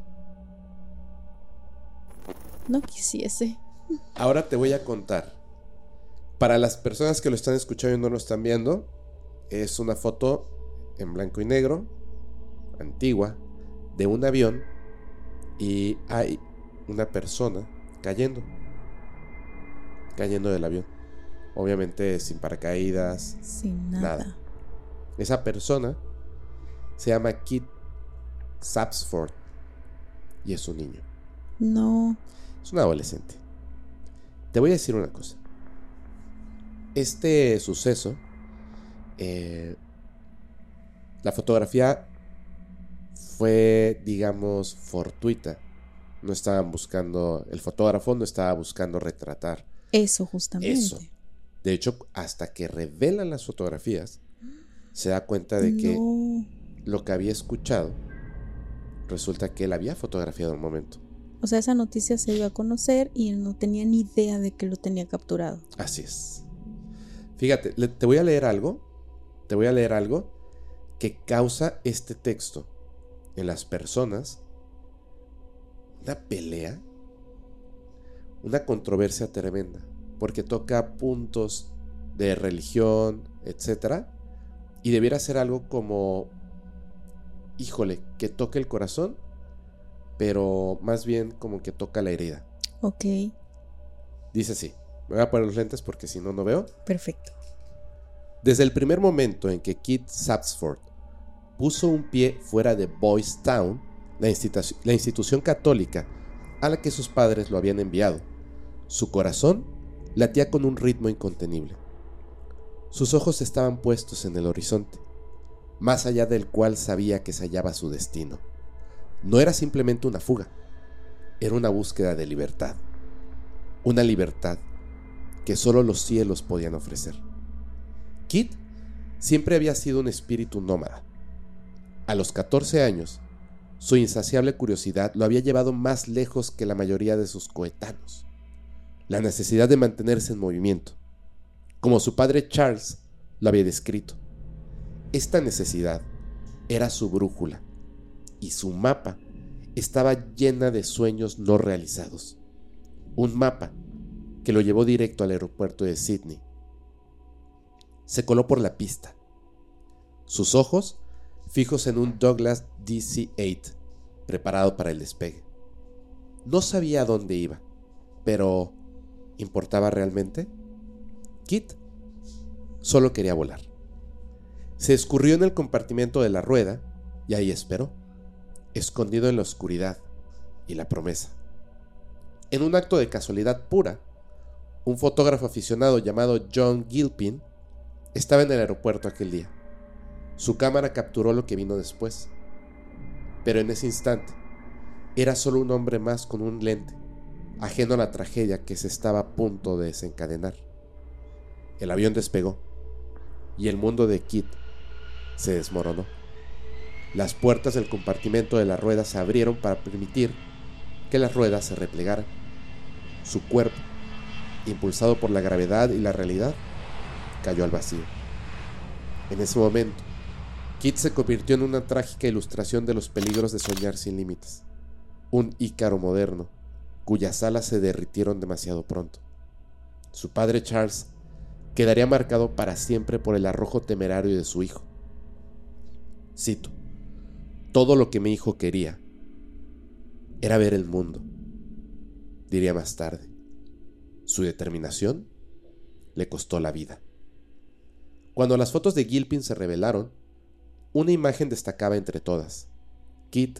No quisiese. Ahora te voy a contar. Para las personas que lo están escuchando y no lo están viendo, es una foto en blanco y negro, antigua, de un avión y hay una persona cayendo, cayendo del avión. Obviamente sin paracaídas, sin nada. Esa persona se llama Kit Sapsford y es un niño. No. Es un adolescente. Te voy a decir una cosa. Este suceso eh, la fotografía fue, digamos, fortuita. No estaban buscando, el fotógrafo no estaba buscando retratar. Eso, justamente. Eso. De hecho, hasta que revelan las fotografías, se da cuenta de que lo que había escuchado resulta que él había fotografiado un momento. O sea, esa noticia se dio a conocer y él no tenía ni idea de que lo tenía capturado. Así es. Fíjate, te voy a leer algo te voy a leer algo que causa este texto en las personas una pelea, una controversia tremenda, porque toca puntos de religión, etc. Y debiera ser algo como híjole, que toque el corazón, pero más bien como que toca la herida. Ok. Dice así, me voy a poner los lentes porque si no, no veo. Perfecto. Desde el primer momento en que Kit Sapsford puso un pie fuera de Boys Town, la, la institución católica a la que sus padres lo habían enviado, su corazón latía con un ritmo incontenible. Sus ojos estaban puestos en el horizonte, más allá del cual sabía que se hallaba su destino. No era simplemente una fuga, era una búsqueda de libertad. Una libertad que solo los cielos podían ofrecer. Kit siempre había sido un espíritu nómada. A los 14 años, su insaciable curiosidad lo había llevado más lejos que la mayoría de sus coetanos. La necesidad de mantenerse en movimiento, como su padre Charles lo había descrito. Esta necesidad era su brújula y su mapa estaba llena de sueños no realizados. Un mapa que lo llevó directo al aeropuerto de Sydney. Se coló por la pista. Sus ojos fijos en un Douglas DC-8 preparado para el despegue. No sabía a dónde iba, pero ¿importaba realmente? Kit solo quería volar. Se escurrió en el compartimento de la rueda y ahí esperó, escondido en la oscuridad y la promesa. En un acto de casualidad pura, un fotógrafo aficionado llamado John Gilpin estaba en el aeropuerto aquel día. Su cámara capturó lo que vino después. Pero en ese instante, era solo un hombre más con un lente, ajeno a la tragedia que se estaba a punto de desencadenar. El avión despegó y el mundo de Kit se desmoronó. Las puertas del compartimento de la rueda se abrieron para permitir que las ruedas se replegaran. Su cuerpo, impulsado por la gravedad y la realidad, cayó al vacío. En ese momento, Kit se convirtió en una trágica ilustración de los peligros de soñar sin límites. Un ícaro moderno, cuyas alas se derritieron demasiado pronto. Su padre Charles quedaría marcado para siempre por el arrojo temerario de su hijo. Cito, todo lo que mi hijo quería era ver el mundo, diría más tarde. Su determinación le costó la vida. Cuando las fotos de Gilpin se revelaron, una imagen destacaba entre todas. Kit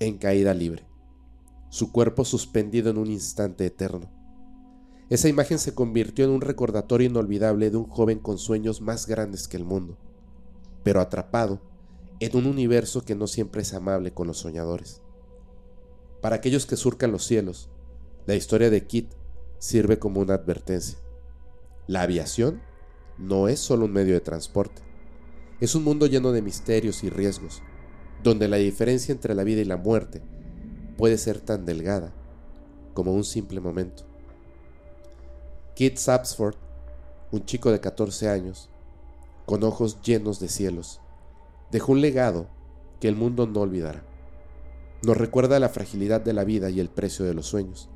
en caída libre, su cuerpo suspendido en un instante eterno. Esa imagen se convirtió en un recordatorio inolvidable de un joven con sueños más grandes que el mundo, pero atrapado en un universo que no siempre es amable con los soñadores. Para aquellos que surcan los cielos, la historia de Kit sirve como una advertencia. La aviación no es solo un medio de transporte, es un mundo lleno de misterios y riesgos, donde la diferencia entre la vida y la muerte puede ser tan delgada como un simple momento. Kit Sapsford, un chico de 14 años, con ojos llenos de cielos, dejó un legado que el mundo no olvidará. Nos recuerda la fragilidad de la vida y el precio de los sueños.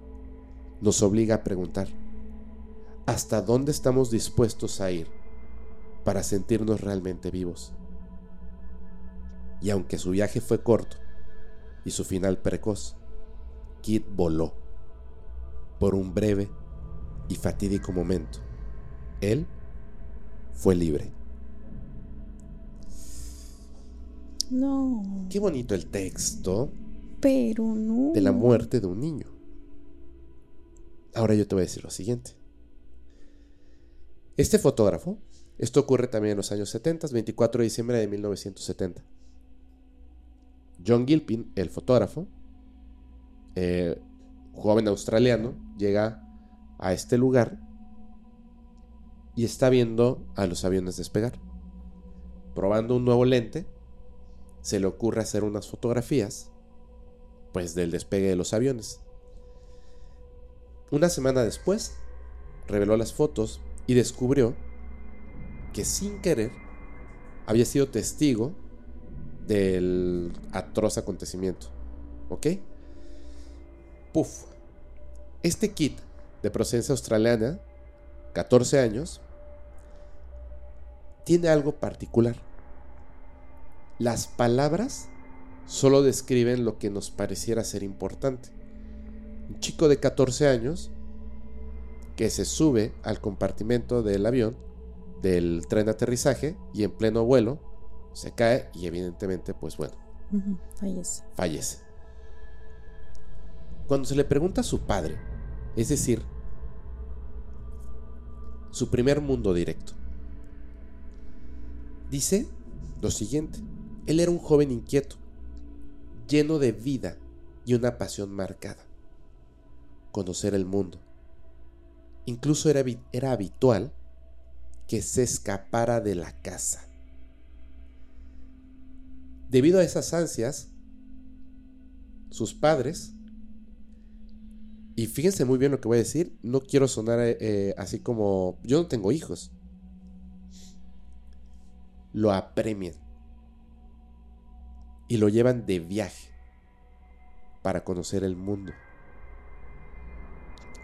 Nos obliga a preguntar, ¿hasta dónde estamos dispuestos a ir para sentirnos realmente vivos? Y aunque su viaje fue corto y su final precoz, Kit voló por un breve y fatídico momento. Él fue libre. No. Qué bonito el texto Pero no. de la muerte de un niño. Ahora yo te voy a decir lo siguiente. Este fotógrafo, esto ocurre también en los años 70, 24 de diciembre de 1970. John Gilpin, el fotógrafo, eh, joven australiano, llega a este lugar y está viendo a los aviones despegar. Probando un nuevo lente, se le ocurre hacer unas fotografías, pues del despegue de los aviones. Una semana después, reveló las fotos y descubrió que sin querer había sido testigo del atroz acontecimiento. ¿Ok? Puf. Este kit de procedencia australiana, 14 años, tiene algo particular. Las palabras solo describen lo que nos pareciera ser importante. Un chico de 14 años que se sube al compartimento del avión, del tren de aterrizaje, y en pleno vuelo se cae y evidentemente, pues bueno, fallece. Cuando se le pregunta a su padre, es decir, su primer mundo directo, dice lo siguiente, él era un joven inquieto, lleno de vida y una pasión marcada, conocer el mundo. Incluso era, era habitual que se escapara de la casa. Debido a esas ansias, sus padres, y fíjense muy bien lo que voy a decir, no quiero sonar eh, eh, así como, yo no tengo hijos, lo apremian y lo llevan de viaje para conocer el mundo.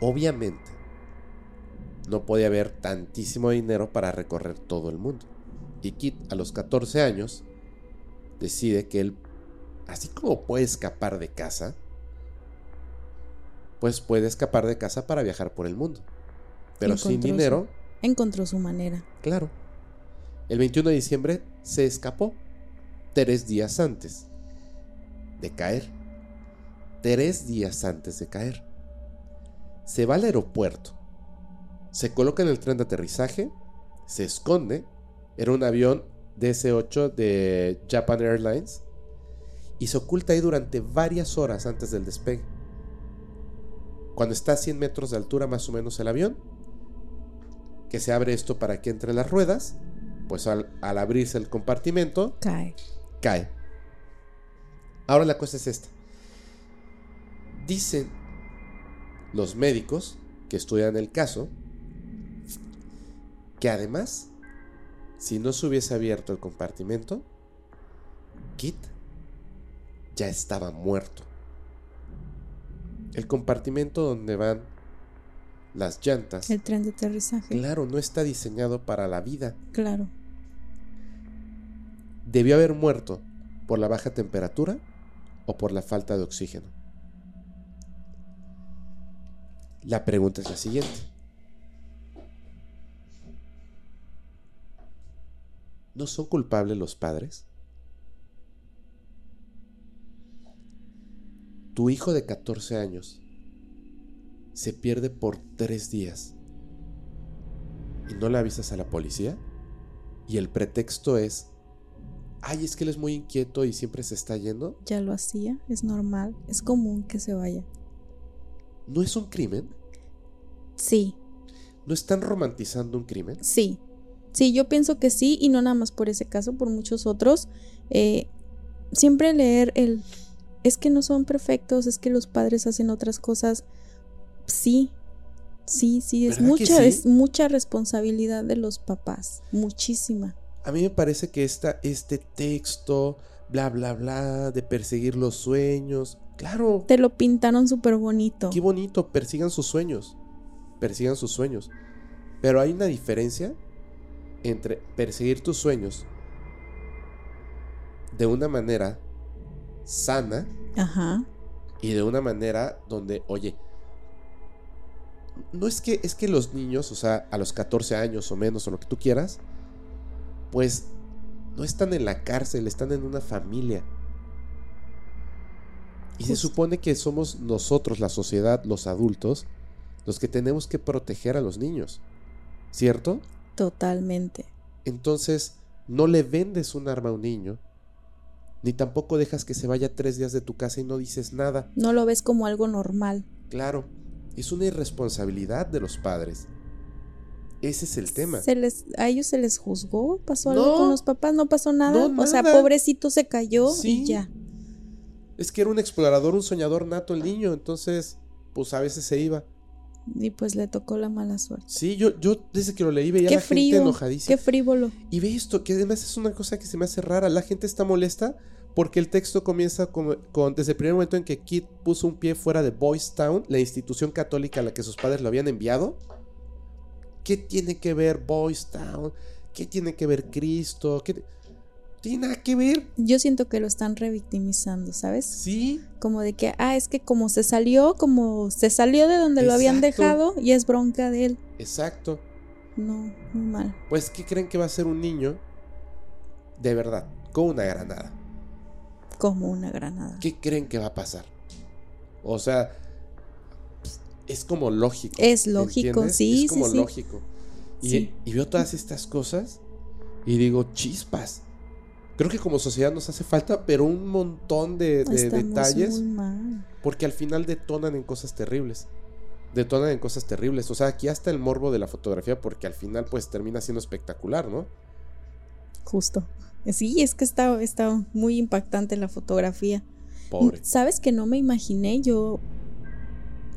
Obviamente, no podía haber tantísimo dinero para recorrer todo el mundo. Y Kit, a los 14 años, decide que él, así como puede escapar de casa, pues puede escapar de casa para viajar por el mundo. Pero sin su- dinero, Encontró su manera. claro. El 21 de diciembre se escapó, tres días antes de caer. Tres días antes de caer. Se va al aeropuerto, se coloca en el tren de aterrizaje, se esconde, era un avión DC-8 de Japan Airlines, y se oculta ahí durante varias horas antes del despegue. Cuando está a 100 metros de altura más o menos el avión, que se abre esto para que entre las ruedas, pues al, al abrirse el compartimento, Cae. Cae. Ahora la cosa es esta. Dicen los médicos que estudian el caso que además, si no se hubiese abierto el compartimento, Kit ya estaba muerto. El compartimento donde van las llantas, El tren de aterrizaje. claro, no está diseñado para la vida. Claro. Debió haber muerto por la baja temperatura o por la falta de oxígeno. La pregunta es la siguiente. ¿No son culpables los padres? Tu hijo de 14 años se pierde por tres días y no le avisas a la policía y el pretexto es ay, es que él es muy inquieto y siempre se está yendo, Ya lo hacía. Es normal. Es común que se vaya. ¿no es un crimen? Sí. ¿No están romantizando un crimen? Sí. Sí, yo pienso que sí. Y no nada más por ese caso, por muchos otros. Eh, siempre leer el. Es que no son perfectos. Es que los padres hacen otras cosas. Sí. Sí, sí, es ¿Verdad que mucha, sí? es mucha responsabilidad de los papás, muchísima. A mí me parece que esta, este texto, bla, bla, bla, de perseguir los sueños, claro, Te lo pintaron súper bonito. qué bonito, persigan sus sueños, persigan sus sueños. Pero hay una diferencia entre perseguir tus sueños de una manera sana Ajá. y de una manera donde, oye, no es que es que los niños, o sea, a los 14 años o menos o lo que tú quieras, pues no están en la cárcel, están en una familia. Y se supone que somos nosotros, la sociedad, los adultos, los que tenemos que proteger a los niños. ¿Cierto? Totalmente. Entonces, no le vendes un arma a un niño, ni tampoco dejas que se vaya tres días de tu casa y no dices nada. No lo ves como algo normal. Claro, es una irresponsabilidad de los padres. Ese es el tema. Se les, ¿A ellos se les juzgó? ¿Pasó No. algo con los papás? ¿No pasó nada? No, o sea, nada. pobrecito se cayó Sí. y ya. Es que era un explorador, un soñador nato el niño, entonces, pues a veces se iba. Y pues le tocó la mala suerte. Sí, yo, yo desde que lo leí veía a Qué la gente enojadísima. Qué frívolo. Y ve esto, que además es una cosa que se me hace rara. La gente está molesta porque el texto comienza con, con- desde el primer momento en que Kit puso un pie fuera de Boys Town, la institución católica a la que sus padres lo habían enviado. ¿Qué tiene que ver Boys Town? ¿Qué tiene que ver Cristo? ¿Qué tiene nada que ver. Yo siento que lo están revictimizando, ¿sabes? Sí. Como de que, ah, es que como se salió, como se salió de donde lo habían dejado y es bronca de él. Exacto. No, muy mal. Pues, ¿qué creen que va a ser un niño? De verdad, con una granada. Como una granada. ¿Qué creen que va a pasar? O sea, es como lógico. Es lógico, ¿entiendes? sí, Es como sí, sí. lógico. Y, Sí. y veo todas estas cosas y digo, chispas. Creo que como sociedad nos hace falta, pero un montón de, detalles, muy mal. porque al final detonan en cosas terribles. Detonan en cosas terribles. O sea, aquí hasta el morbo de la fotografía, porque al final pues termina siendo espectacular, ¿no? Justo. Sí, es que está, está muy impactante la fotografía. Pobre. ¿Sabes que no me imaginé? Yo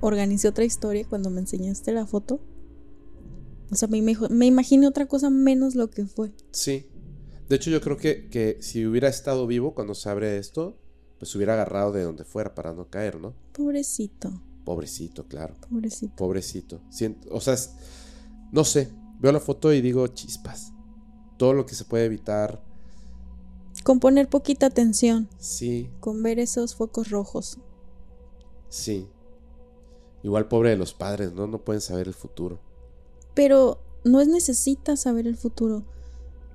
organicé otra historia cuando me enseñaste la foto. O sea, me, me imaginé otra cosa menos lo que fue. Sí. De hecho, yo creo que, que si hubiera estado vivo cuando se abre esto, pues hubiera agarrado de donde fuera para no caer, ¿no? Pobrecito, Pobrecito, claro. pobrecito. Pobrecito. Siento- o sea, es- no sé. Veo la foto y digo, chispas. Todo lo que se puede evitar. Con poner poquita atención, Sí, con ver esos focos rojos. sí. Igual pobre de los padres, ¿no? No pueden saber el futuro. Pero no es necesitas saber el futuro.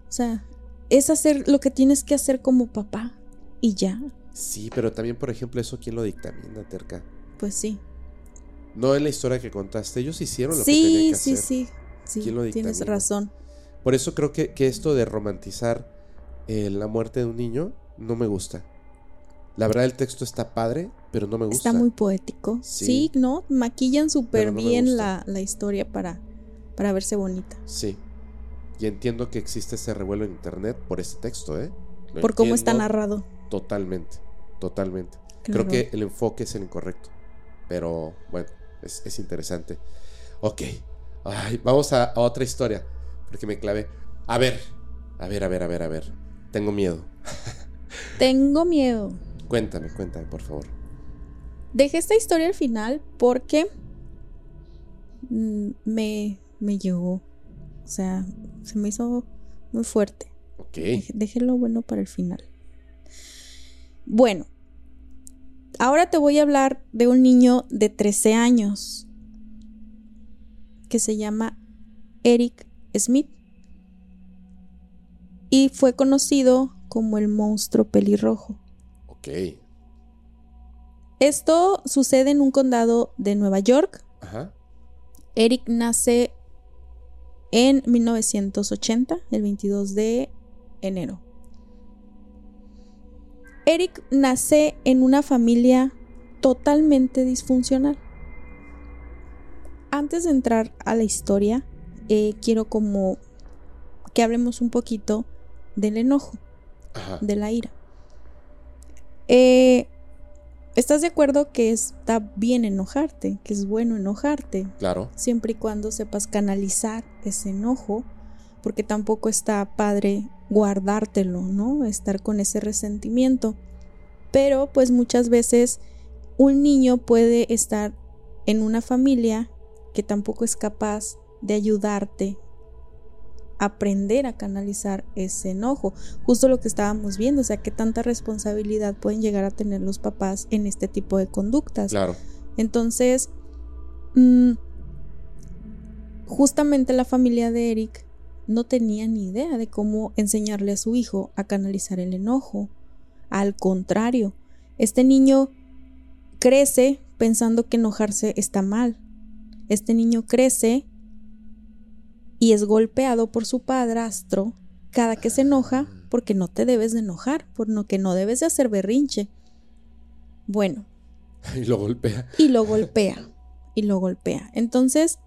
O sea, es hacer lo que tienes que hacer como papá. Y ya, Sí, pero también, por ejemplo, eso quién lo dictamina, Terca. pues sí. No en la historia que contaste. Ellos hicieron lo que tenían Sí, que sí, hacer. sí. Sí, ¿Quién lo tienes razón. Por eso creo que, que esto de romantizar eh, la muerte de un niño no me gusta. La verdad el texto está padre, pero no me gusta. Está muy poético. Sí. Sí, ¿no? Maquillan súper no bien la, la historia para, para verse bonita. Sí. Y entiendo que existe ese revuelo en internet por este texto, ¿eh? Lo por cómo está narrado. Totalmente, totalmente. Claro. Creo que el enfoque es el incorrecto. Pero bueno, es, es interesante. Ok. Ay, vamos a, a otra historia. Porque me clavé. A ver, a ver, a ver, a ver, a ver. Tengo miedo. Tengo miedo. Cuéntame, cuéntame, por favor. Dejé esta historia al final porque mm, me, me llegó. O sea, se me hizo muy fuerte. Ok. Dejé, dejé lo bueno para el final. Bueno, ahora te voy a hablar de un niño de 13 años que se llama Eric Smith y fue conocido como el monstruo pelirrojo. Ok. Esto sucede en un condado de Nueva York. Ajá. Eric nace en 1980, el 22 de enero. Eric nace en una familia totalmente disfuncional. Antes de entrar a la historia, eh, quiero como que hablemos un poquito del enojo, Ajá. de la ira. Eh, ¿Estás de acuerdo que está bien enojarte, que es bueno enojarte? Claro. siempre y cuando sepas canalizar ese enojo, porque tampoco está padre guardártelo, ¿no? Estar con ese resentimiento. Pero pues muchas veces un niño puede estar en una familia que tampoco es capaz de ayudarte aprender a canalizar ese enojo. Justo lo que estábamos viendo, o sea, qué tanta responsabilidad pueden llegar a tener los papás en este tipo de conductas. Claro. Entonces, mm, justamente la familia de Eric no tenía ni idea de cómo enseñarle a su hijo a canalizar el enojo. Al contrario, este niño crece pensando que enojarse está mal. Este niño crece y es golpeado por su padrastro cada que se enoja porque no te debes de enojar, por lo que no debes de hacer berrinche. Bueno, Y lo golpea. y lo golpea. Y lo golpea. Entonces,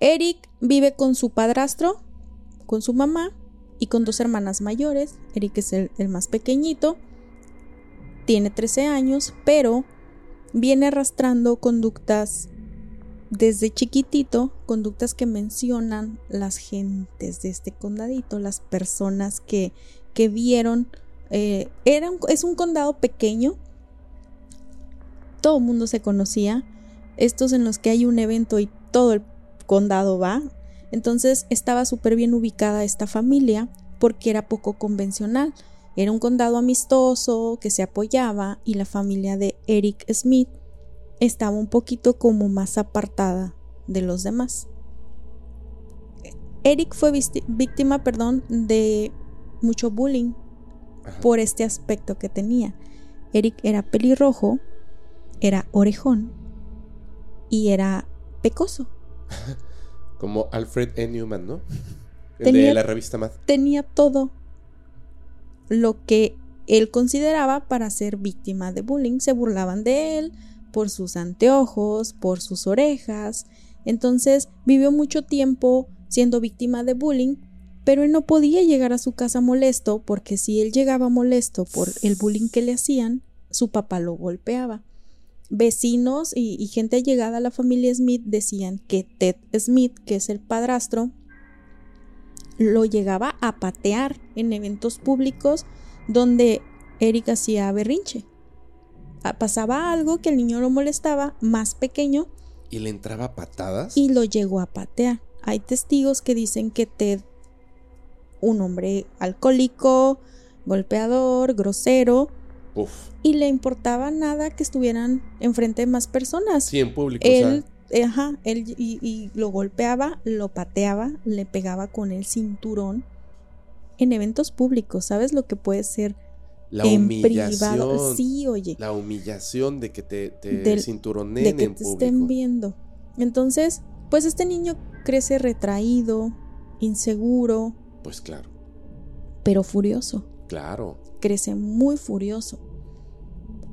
Eric vive con su padrastro, con su mamá y con dos hermanas mayores. Eric es el, el más pequeñito, tiene 13 años, pero viene arrastrando conductas desde chiquitito, conductas que mencionan las gentes de este condadito, las personas que, que vieron. eh, era es un condado pequeño, todo el mundo se conocía. Estos en los que hay un evento y todo el condado va. Entonces estaba súper bien ubicada esta familia porque era poco convencional. Era un condado amistoso que se apoyaba y la familia de Eric Smith estaba un poquito como más apartada de los demás. Eric fue víctima, perdón, de mucho bullying por este aspecto que tenía. Eric era pelirrojo, era orejón y era pecoso. Como Alfred E. Newman, ¿no? El de la revista Mad. Tenía todo lo que él consideraba para ser víctima de bullying. Se burlaban de él por sus anteojos, por sus orejas. Entonces vivió mucho tiempo siendo víctima de bullying, pero él no podía llegar a su casa molesto porque si él llegaba molesto por el bullying que le hacían, su papá lo golpeaba. Vecinos y, gente llegada a la familia Smith decían que Ted Smith, que es el padrastro, lo llegaba a patear en eventos públicos donde Eric hacía berrinche. Ah, pasaba algo que el niño lo molestaba, más pequeño. ¿Y le entraba patadas? Y lo llegó a patear. Hay testigos que dicen que Ted, un hombre alcohólico, golpeador, grosero, y le importaba nada que estuvieran enfrente de más personas. Sí, en público. Él, ajá, él y, lo golpeaba, lo pateaba, le pegaba con el cinturón en eventos públicos. ¿Sabes lo que puede ser? La en privado. Sí, oye. La humillación de que te, te cinturonen de que te estén viendo. Entonces, pues este niño crece retraído, inseguro. Pues claro. Pero furioso. Claro. Crece muy furioso.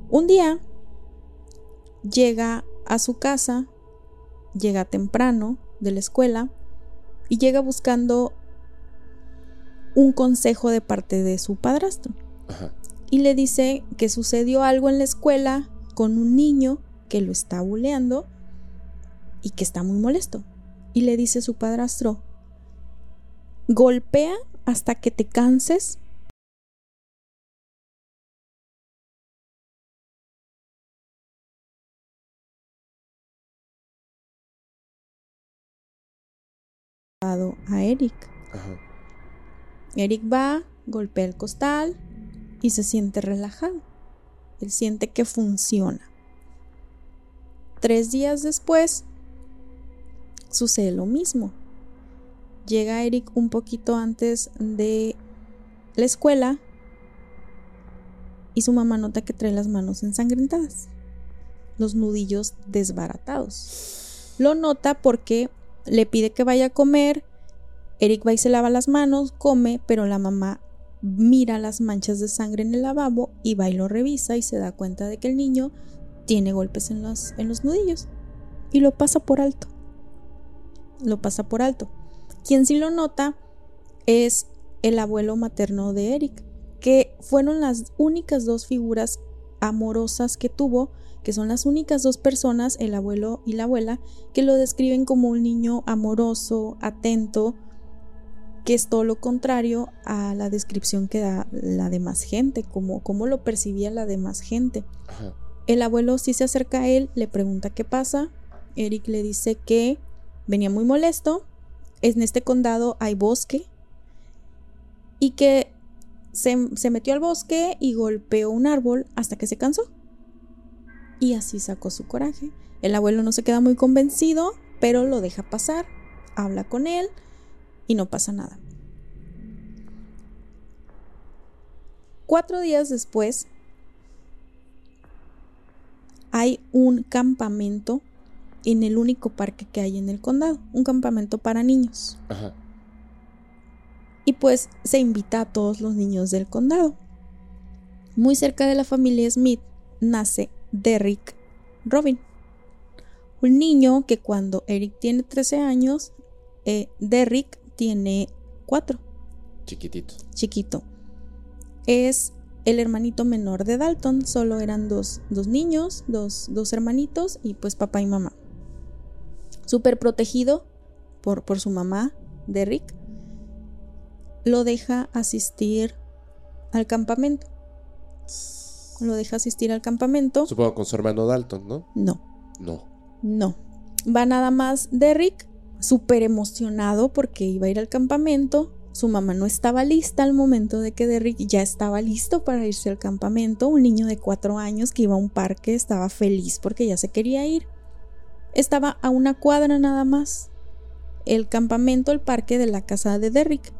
Un día llega a su casa, llega temprano de la escuela y llega buscando un consejo de parte de su padrastro. Y le dice que sucedió algo en la escuela con un niño que lo está buleando y que está muy molesto. Y le dice su padrastro, golpea hasta que te canses a Eric. Eric va, golpea el costal y se siente relajado. Él siente que funciona. Tres días después, sucede lo mismo. Llega Eric un poquito antes de la escuela y su mamá nota que trae las manos ensangrentadas, los nudillos desbaratados. Lo nota porque le pide que vaya a comer. Eric va y se lava las manos, come, pero la mamá mira las manchas de sangre en el lavabo y va y lo revisa y se da cuenta de que el niño tiene golpes en los, en los nudillos y lo pasa por alto. Lo pasa por alto. Quien sí lo nota es el abuelo materno de Eric, que fueron las únicas dos figuras amorosas que tuvo que son las únicas dos personas, el abuelo y la abuela, que lo describen como un niño amoroso, atento, que es todo lo contrario a la descripción que da la demás gente, como, como lo percibía la demás gente. El abuelo sí se acerca a él, le pregunta qué pasa. Eric le dice que venía muy molesto, en este condado hay bosque y que se, se metió al bosque y golpeó un árbol hasta que se cansó y así sacó su coraje. El abuelo no se queda muy convencido, pero lo deja pasar, habla con él y no pasa nada. Cuatro días después hay un campamento en el único parque que hay en el condado, un campamento para niños. Y pues se invita a todos los niños del condado. Muy cerca de la familia Smith nace Derrick Robin. Un niño que cuando Eric tiene 13 años, eh, Derrick tiene 4. Chiquitito. Chiquito. Es el hermanito menor de Dalton. Solo eran dos, niños, dos, dos, hermanitos y pues papá y mamá. Súper protegido por, por su mamá, Derrick. Lo deja asistir al campamento lo deja asistir al campamento. Supongo con su hermano Dalton, ¿no? No. No. No. Va nada más Derrick, súper emocionado porque iba a ir al campamento. su mamá no estaba lista al momento de que Derrick ya estaba listo para irse al campamento. Un niño de cuatro años que iba a un parque estaba feliz porque ya se quería ir. Estaba a una cuadra nada más. El campamento, el parque de la casa de Derrick.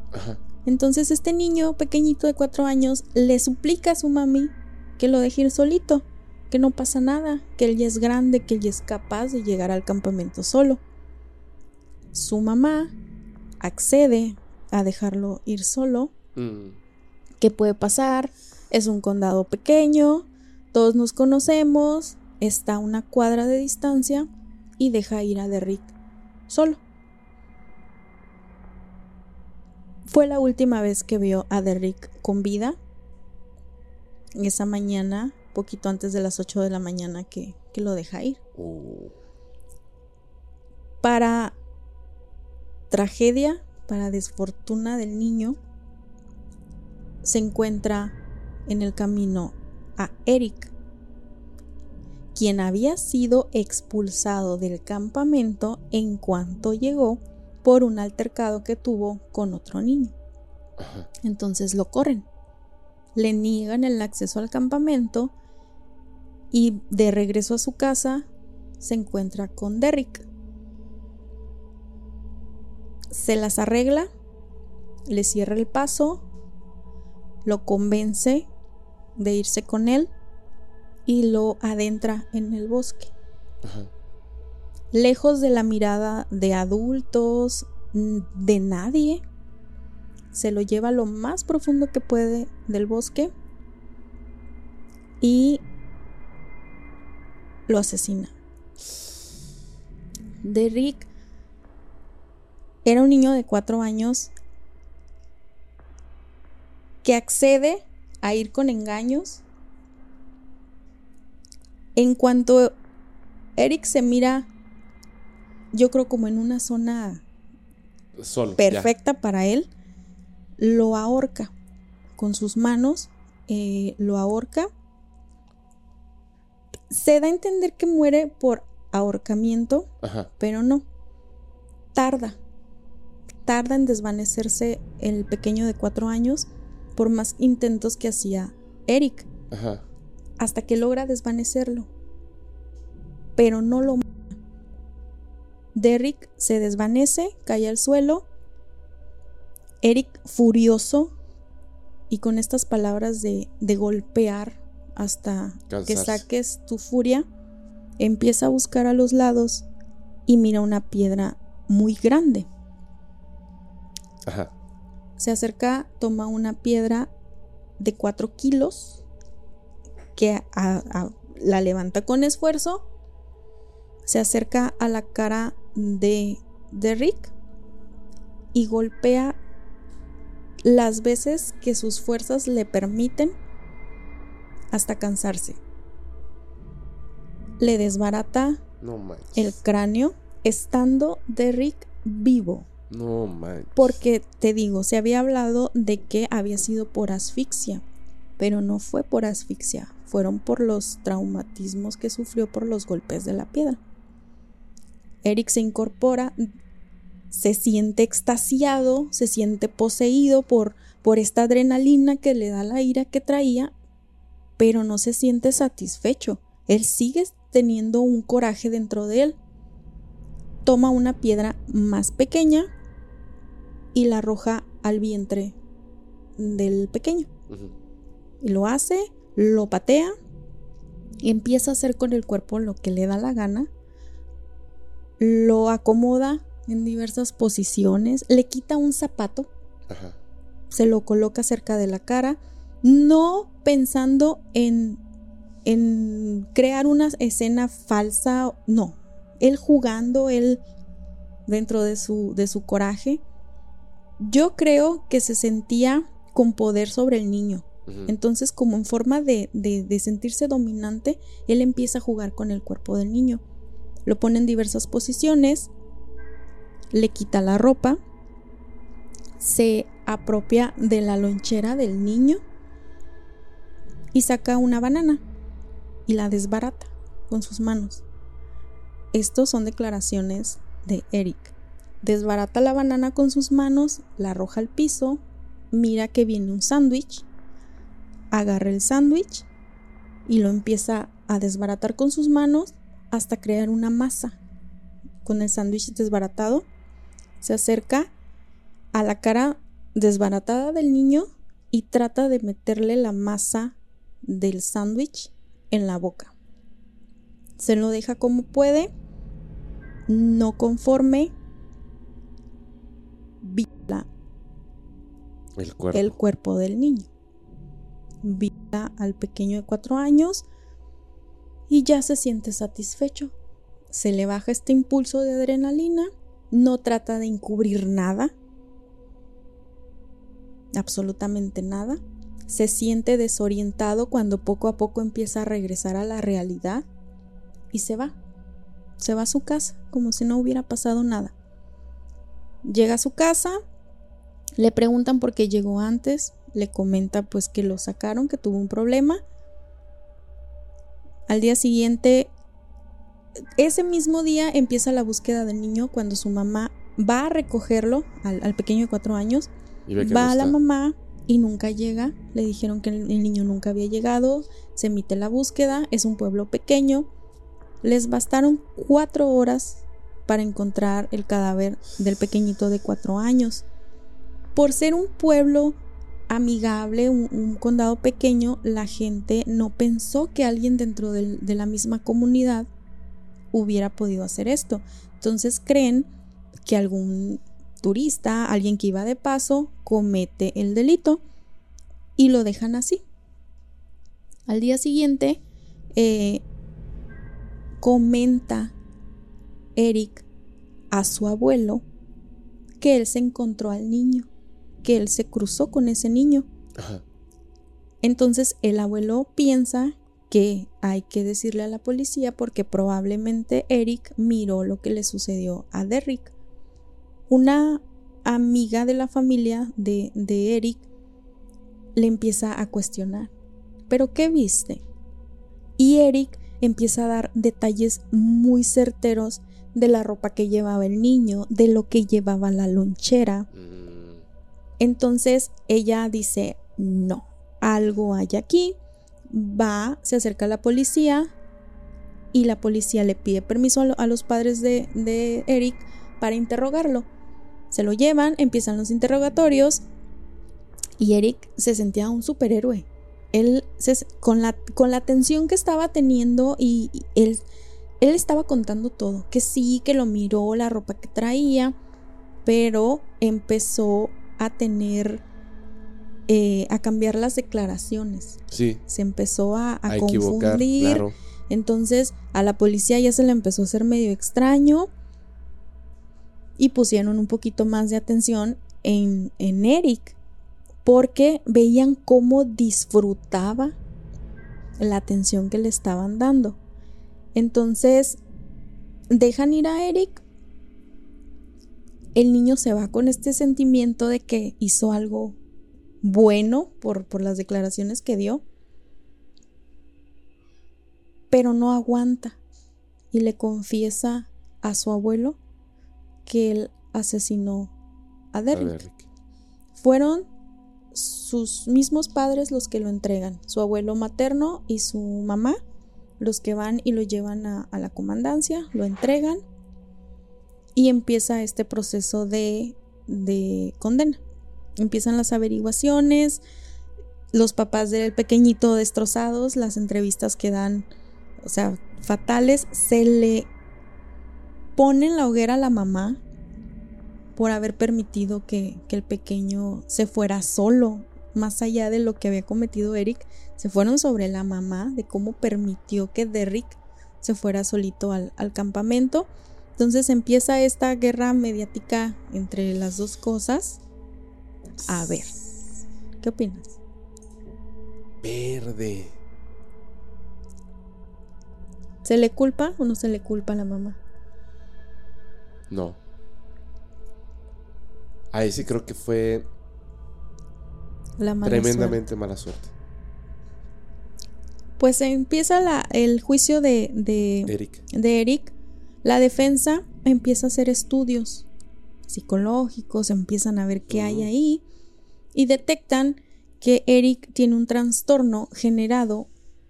Entonces este niño pequeñito de cuatro años le suplica a su mami que lo deje ir solito, que no pasa nada, que él ya es grande, que él ya es capaz de llegar al campamento solo. Su mamá accede a dejarlo ir solo. Mm. ¿Qué puede pasar? Es un condado pequeño, todos nos conocemos, está a una cuadra de distancia y deja ir a Derrick solo. Fue la última vez que vio a Derrick con vida. Esa mañana, poquito antes de las 8 de la mañana que, lo deja ir. Oh. Para tragedia para desfortuna del niño, se encuentra en el camino a Eric, quien había sido expulsado del campamento en cuanto llegó por un altercado que tuvo con otro niño. Entonces lo corren, le niegan el acceso al campamento y de regreso a su casa se encuentra con Derrick, se las arregla, le cierra el paso, lo convence de irse con él y lo adentra en el bosque. Lejos de la mirada de adultos, de nadie, se lo lleva lo más profundo que puede del bosque y lo asesina. Derrick era un niño de cuatro años que accede a ir con engaños. En cuanto Eric se mira, yo creo como en una zona perfecta para él, lo ahorca con sus manos, eh, lo ahorca. Se da a entender que muere por ahorcamiento, pero no. Tarda tarda en desvanecerse el pequeño de cuatro años por más intentos que hacía Eric. Hasta que logra desvanecerlo. Pero no lo Derrick se desvanece, cae al suelo. Eric, furioso y con estas palabras de, de golpear hasta que saques tu furia, empieza a buscar a los lados y mira una piedra muy grande. Se acerca, toma una piedra de 4 kilos que la levanta con esfuerzo. Se acerca a la cara de, de Rick y golpea las veces que sus fuerzas le permiten hasta cansarse. Le desbarata el cráneo estando Derrick vivo. No. Porque te digo, se había hablado de que había sido por asfixia, pero no fue por asfixia, fueron por los traumatismos que sufrió por los golpes de la piedra. Eric se incorpora, se siente extasiado, se siente poseído por, por esta adrenalina que le da la ira que traía, pero no se siente satisfecho. Él sigue teniendo un coraje dentro de él. Toma una piedra más pequeña y la arroja al vientre del pequeño. Y lo hace, lo patea y empieza a hacer con el cuerpo lo que le da la gana. Lo acomoda en diversas posiciones, le quita un zapato, se lo coloca cerca de la cara, no pensando en, en crear una escena falsa, no, él jugando, él dentro de su, de su coraje, yo creo que se sentía con poder sobre el niño. Entonces, como en forma de, de, sentirse dominante, él empieza a jugar con el cuerpo del niño. Lo pone en diversas posiciones, le quita la ropa, se apropia de la lonchera del niño y saca una banana y la desbarata con sus manos. Estos son declaraciones de Eric. Desbarata la banana con sus manos, la arroja al piso, mira que viene un sándwich, agarra el sándwich y lo empieza a desbaratar con sus manos hasta crear una masa. Con el sándwich desbaratado, se acerca a la cara desbaratada del niño y trata de meterle la masa del sándwich en la boca. Se lo deja como puede, no conforme, viola El cuerpo. el cuerpo del niño. Viola al pequeño de cuatro años y ya se siente satisfecho. Se le baja este impulso de adrenalina, no trata de encubrir nada, absolutamente nada. Se siente desorientado cuando poco a poco empieza a regresar a la realidad y se va. Se va a su casa como si no hubiera pasado nada. Llega a su casa, le preguntan por qué llegó antes, le comenta pues que lo sacaron, que tuvo un problema. Al día siguiente, ese mismo día empieza la búsqueda del niño cuando su mamá va a recogerlo al, al pequeño de cuatro años Y va no a la mamá y nunca llega. Le dijeron que el, el niño nunca había llegado. Se emite la búsqueda. Es un pueblo pequeño. Les bastaron cuatro horas para encontrar el cadáver del pequeñito de cuatro años. Por ser un pueblo amigable, un, condado pequeño, la gente no pensó que alguien dentro de la misma comunidad hubiera podido hacer esto. Entonces creen que algún turista, alguien que iba de paso, comete el delito y lo dejan así. Al día siguiente, eh, comenta Eric a su abuelo que él se encontró al niño, que él se cruzó con ese niño. Ajá. Entonces el abuelo piensa que hay que decirle a la policía porque probablemente Eric miró lo que le sucedió a Derrick. Una amiga de la familia de, de Eric le empieza a cuestionar. ¿Pero qué viste? Y Eric empieza a dar detalles muy certeros de la ropa que llevaba el niño, de lo que llevaba la lonchera. Mm, Entonces ella dice, no, algo hay aquí. Va, se acerca a la policía y la policía le pide permiso a, lo- a los padres de, de Eric para interrogarlo. Se lo llevan, empiezan los interrogatorios y Eric se sentía un superhéroe. Él, se- con, la, con la tensión que estaba teniendo y, y él, él estaba contando todo, que sí, que lo miró, la ropa que traía, pero empezó a tener, eh, a cambiar las declaraciones. sí, Se empezó a, a a equivocar, confundir. claro. Entonces a la policía ya se le empezó a hacer medio extraño y pusieron un poquito más de atención en, en Eric porque veían cómo disfrutaba la atención que le estaban dando. Entonces dejan ir a Eric. El niño se va con este sentimiento de que hizo algo bueno por, por las declaraciones que dio pero no aguanta y le confiesa a su abuelo que él asesinó a A Derrick. ver, Rick. Fueron sus mismos padres los que lo entregan, su abuelo materno y su mamá, los que van y lo llevan a, la comandancia, lo entregan y empieza este proceso de, de condena. Empiezan las averiguaciones, los papás del pequeñito destrozados, las entrevistas que dan, o sea, fatales, se le pone en la hoguera a la mamá por haber permitido que, que el pequeño se fuera solo, más allá de lo que había cometido Eric, se fueron sobre la mamá de cómo permitió que Derrick se fuera solito al, al campamento. Entonces empieza esta guerra mediática entre las dos cosas. A ver, ¿qué opinas? Verde. ¿Se le culpa o no se le culpa a la mamá? No. Ahí sí creo que fue La mala suerte. tremendamente mala suerte. Pues empieza la, el juicio de, de, Eric. de Eric. La defensa empieza a hacer estudios psicológicos, empiezan a ver qué hay ahí y detectan que Eric tiene un trastorno generado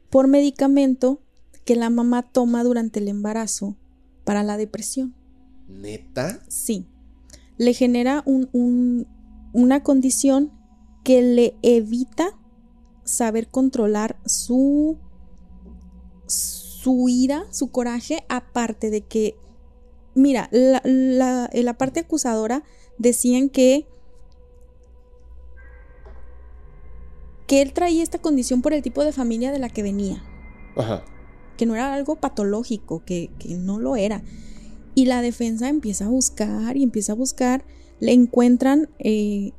por medicamento que la mamá toma durante el embarazo para la depresión. ¿Neta? Sí. Le genera un, una condición que le evita saber controlar su, su ira, su coraje, aparte de que, mira, la, la, la parte acusadora decían que que él traía esta condición por el tipo de familia de la que venía. Ajá. Que no era algo patológico, que, no lo era. Y la defensa empieza a buscar y empieza a buscar, le encuentran eh,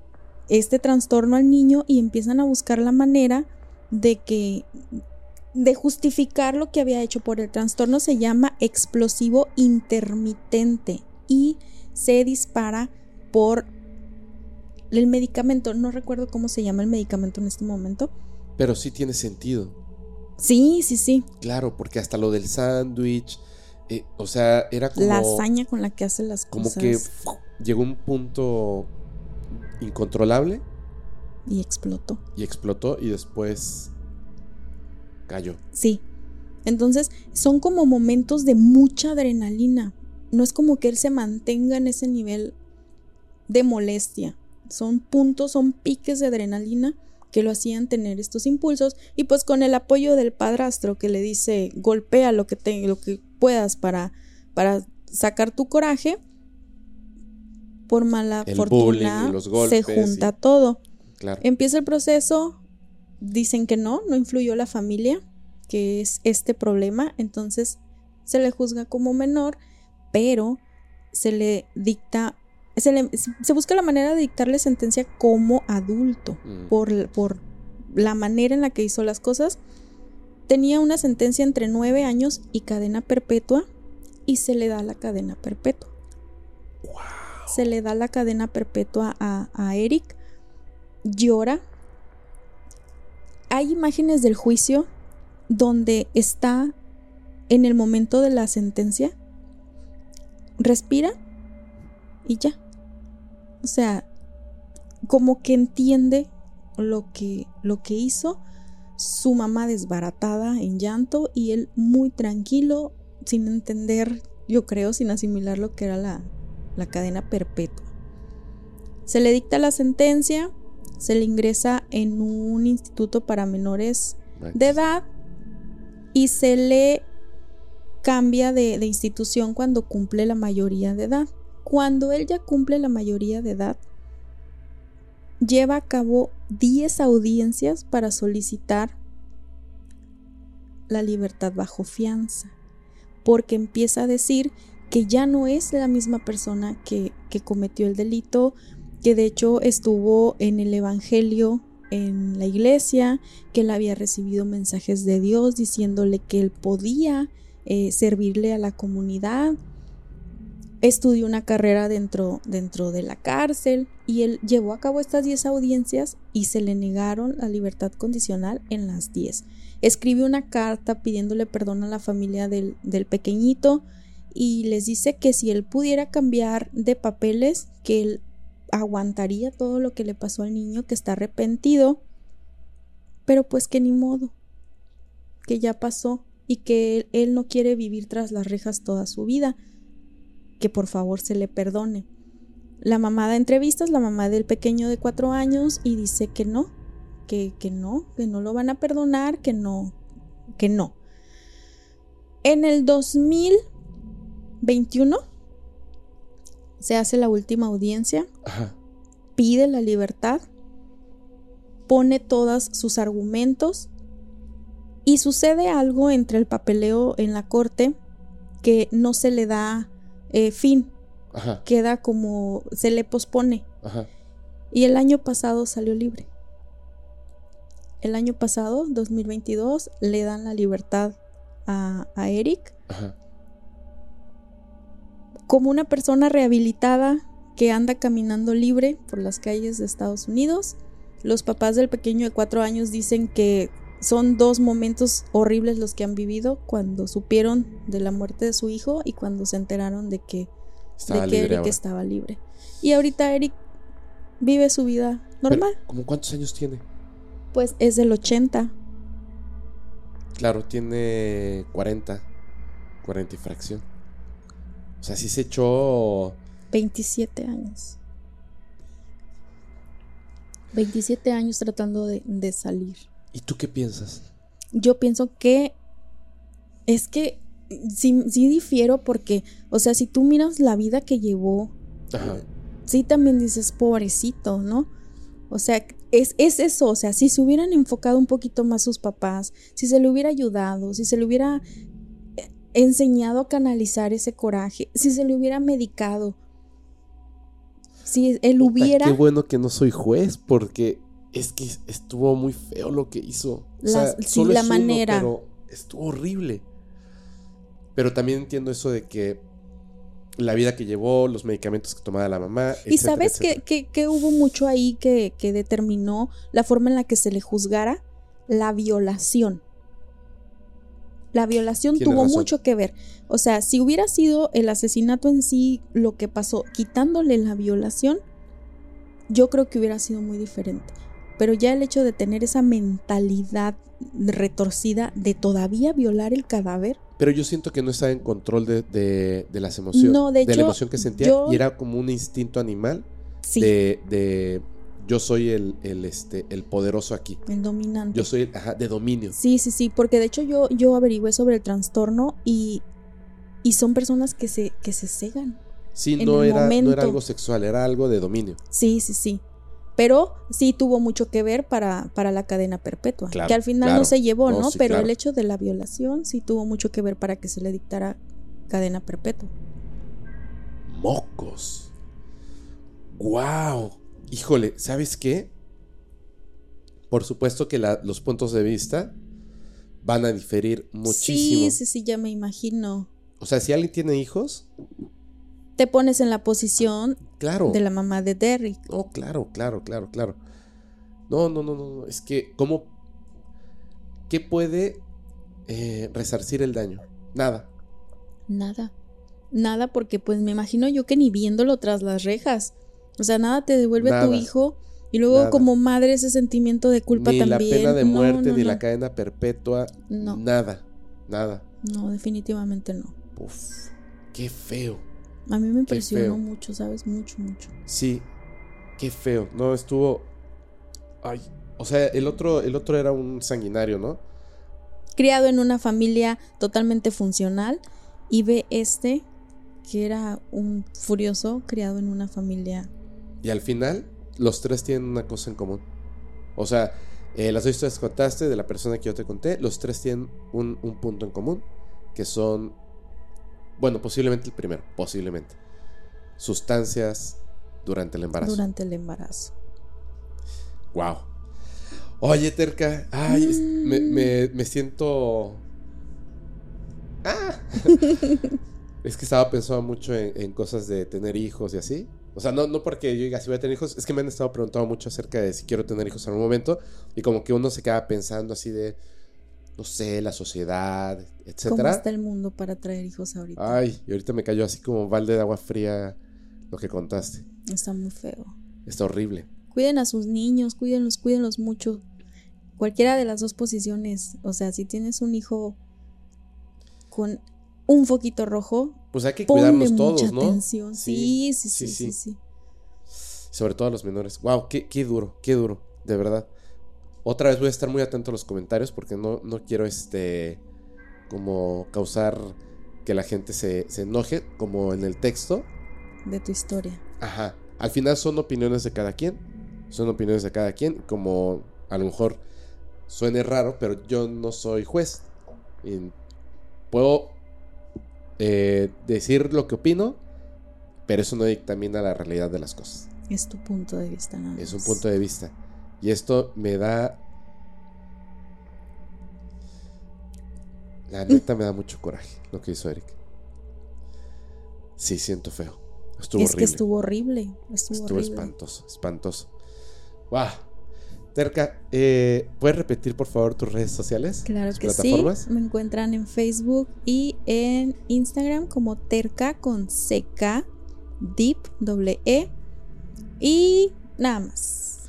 este trastorno al niño y empiezan a buscar la manera de que de justificar lo que había hecho por el trastorno se llama explosivo intermitente y se dispara por el medicamento, no recuerdo cómo se llama el medicamento en este momento. Pero sí tiene sentido. Sí, sí, sí. Claro, porque hasta lo del sándwich, eh, o sea, era como... La hazaña con la que hace las cosas. Como que llegó un punto incontrolable. Y explotó. Y explotó y después cayó. Sí. Entonces, son como momentos de mucha adrenalina. No es como que él se mantenga en ese nivel de molestia son puntos, son piques de adrenalina que lo hacían tener estos impulsos y pues con el apoyo del padrastro que le dice golpea lo que te, lo que puedas para para sacar tu coraje por mala fortuna se junta todo empieza el proceso dicen que no no influyó la familia que es este problema entonces se le juzga como menor pero se le dicta se, busca la manera de dictarle sentencia como adulto mm. por, por la manera en la que hizo las cosas. Tenía una sentencia entre nueve años y cadena perpetua y se le da la cadena perpetua. Se le da la cadena perpetua a, Eric. Llora. Hay imágenes del juicio donde está en el momento de la sentencia. Respira y ya. O sea, como que entiende lo que, lo que hizo, su mamá desbaratada en llanto y él muy tranquilo, sin entender, yo creo, sin asimilar lo que era la, la cadena perpetua. Se le dicta la sentencia, se le ingresa en un instituto para menores de edad y se le cambia de, de institución cuando cumple la mayoría de edad. Cuando él ya cumple la mayoría de edad, lleva a cabo 10 audiencias para solicitar la libertad bajo fianza, porque empieza a decir que ya no es la misma persona que, que cometió el delito, que de hecho estuvo en el Evangelio en la iglesia, que él había recibido mensajes de Dios diciéndole que él podía eh, servirle a la comunidad, estudió una carrera dentro, dentro de la cárcel y él llevó a cabo estas 10 audiencias y se le negaron la libertad condicional en las 10. Escribe una carta pidiéndole perdón a la familia del, del pequeñito y les dice que si él pudiera cambiar de papeles, que él aguantaría todo lo que le pasó al niño, que está arrepentido, pero pues que ni modo, que ya pasó y que él no quiere vivir tras las rejas toda su vida que por favor se le perdone. La mamá da entrevistas, la mamá del pequeño de cuatro años, y dice que no, que, que no, que no lo van a perdonar, que no, que no. En el 2021 se hace la última audiencia, pide la libertad, pone todos sus argumentos y sucede algo entre el papeleo en la corte que no se le da eh, fin. Queda como, se le pospone. Y el año pasado salió libre. El año pasado, 2022, le dan la libertad a, a Eric. Como una persona rehabilitada que anda caminando libre por las calles de Estados Unidos. Los papás del pequeño de cuatro años dicen que son dos momentos horribles los que han vivido cuando supieron de la muerte de su hijo y cuando se enteraron de que Estaba de que libre Eric ahora. estaba libre. Y ahorita Eric vive su vida normal. Pero, ¿Cómo cuántos años tiene? Pues es del 80. Claro, tiene 40. 40 y fracción. O sea, sí se echó. 27 años. 27 años tratando de, de salir. ¿Y tú qué piensas? Yo pienso que es que sí, sí difiero porque, o sea, si tú miras la vida que llevó, Ajá. sí también dices, pobrecito, ¿no? O sea, es, es eso, o sea, si se hubieran enfocado un poquito más sus papás, si se le hubiera ayudado, si se le hubiera enseñado a canalizar ese coraje, si se le hubiera medicado, si él hubiera... Qué bueno que no soy juez porque es que estuvo muy feo lo que hizo. O sea, sí, solo la es uno, manera. pero estuvo horrible. Pero también entiendo eso de que la vida que llevó, los medicamentos que tomaba la mamá. Y sabes que- que hubo mucho ahí que, que determinó la forma en la que se le juzgara la violación. La violación tuvo razón. mucho que ver. O sea, si hubiera sido el asesinato en sí lo que pasó, quitándole la violación, yo creo que hubiera sido muy diferente. Pero ya el hecho de tener esa mentalidad retorcida de todavía violar el cadáver, Pero yo siento que no estaba en control de, de- de las emociones. No, de la hecho, emoción que sentía. yo- Y era como un instinto animal sí, de, de yo soy el, el, este, el poderoso aquí. el dominante. Yo soy el, ajá, de dominio. Sí, sí, sí, porque de hecho yo, yo averigüé sobre el trastorno y, y son personas que se, que se cegan. Sí, no era, no era algo sexual, era algo de dominio. Sí, sí, sí. Pero sí tuvo mucho que ver para, para la cadena perpetua. Claro, que al final claro. no se llevó, No, ¿no? sí, Pero claro. el hecho de la violación sí tuvo mucho que ver para que se le dictara cadena perpetua. Mocos. ¡Wow! Híjole, ¿sabes qué? Por supuesto que la- los puntos de vista van a diferir muchísimo. Sí, sí, sí, ya me imagino. O sea, si alguien tiene hijos, Te pones en la posición claro. de la mamá de Derrick. No, claro, claro, claro, claro. No, no, no, no. no, Es que, ¿cómo? ¿Qué puede eh, resarcir el daño? Nada. Nada. Nada, porque pues me imagino yo que ni viéndolo tras las rejas. O sea, nada te devuelve tu Nada. hijo. Y luego Nada. como madre ese sentimiento de culpa ni también. la pena de muerte, no, ni no. la cadena perpetua. No. Nada. Nada. No, definitivamente no. Uf, qué feo. A mí me impresionó mucho, ¿sabes? Mucho, mucho. Sí, qué feo. No, estuvo. Ay. O sea, el otro, el otro era un sanguinario, ¿no? Criado en una familia totalmente funcional y ve este que era un furioso criado en una familia. Y al final, los tres tienen una cosa en común. O sea, eh, las dos historias que contaste de la persona que yo te conté, los tres tienen un, un punto en común, que son, bueno, posiblemente el primero, posiblemente, sustancias durante el embarazo. durante el embarazo. Wow. Oye, Terca, ay, Mm. me, me- me siento... Ah. es que estaba pensando mucho en, en cosas de tener hijos y así. O sea, no, no porque yo diga si voy a tener hijos, es que me han estado preguntando mucho acerca de si quiero tener hijos en algún momento y como que uno se queda pensando así de, no sé, la sociedad, ¿Cómo etcétera. está el mundo para traer hijos ahorita? Ay, y ahorita me cayó así como balde de agua fría lo que contaste. Está muy feo. Está horrible. Cuiden a sus niños, cuídenlos, cuídenlos mucho. Cualquiera de las dos posiciones. O sea, si tienes un hijo con un foquito rojo, Pues hay que ponle cuidarnos todos, mucha ¿no? atención. Sí, sí, sí, sí, sí. Sobre todo a los menores. Wow, qué, qué duro, qué duro, de verdad. Otra vez voy a estar muy atento a los comentarios porque no, no quiero este como causar que la gente se, se enoje, como en el texto. De tu historia. Ajá. Al final son opiniones de cada quien. Son opiniones de cada quien. Como a lo mejor suene raro, pero yo no soy juez. Y puedo eh, decir lo que opino, pero eso no dictamina la realidad de las cosas. Es tu punto de vista, nada Es un punto de vista. Y esto me da. La neta me da mucho coraje lo que hizo Eric. Sí, siento feo. Estuvo es horrible. que estuvo horrible. Estuvo, Estuvo horrible. espantoso, espantoso. ¡Wow! Terca, eh, ¿puedes repetir por favor tus redes sociales? Claro que plataformas? sí. Me encuentran en Facebook y en Instagram como Terca con CK. Deep, doble E. Y nada más.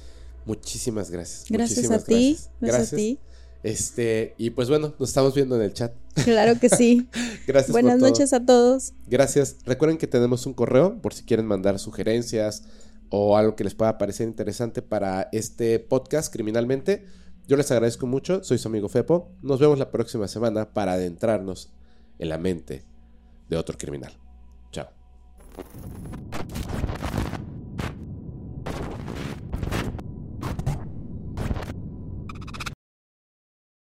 Muchísimas gracias. Gracias Muchísimas a ti. Gracias. Gracias, a ti. Este, y pues bueno, nos estamos viendo en el chat. Claro que sí. Gracias Buenas por todo. noches a todos. Gracias. Recuerden que tenemos un correo por si quieren mandar sugerencias o algo que les pueda parecer interesante para este podcast criminalmente. Yo les agradezco mucho. Soy su amigo Fepo. Nos vemos la próxima semana para adentrarnos en la mente de otro criminal. Chao.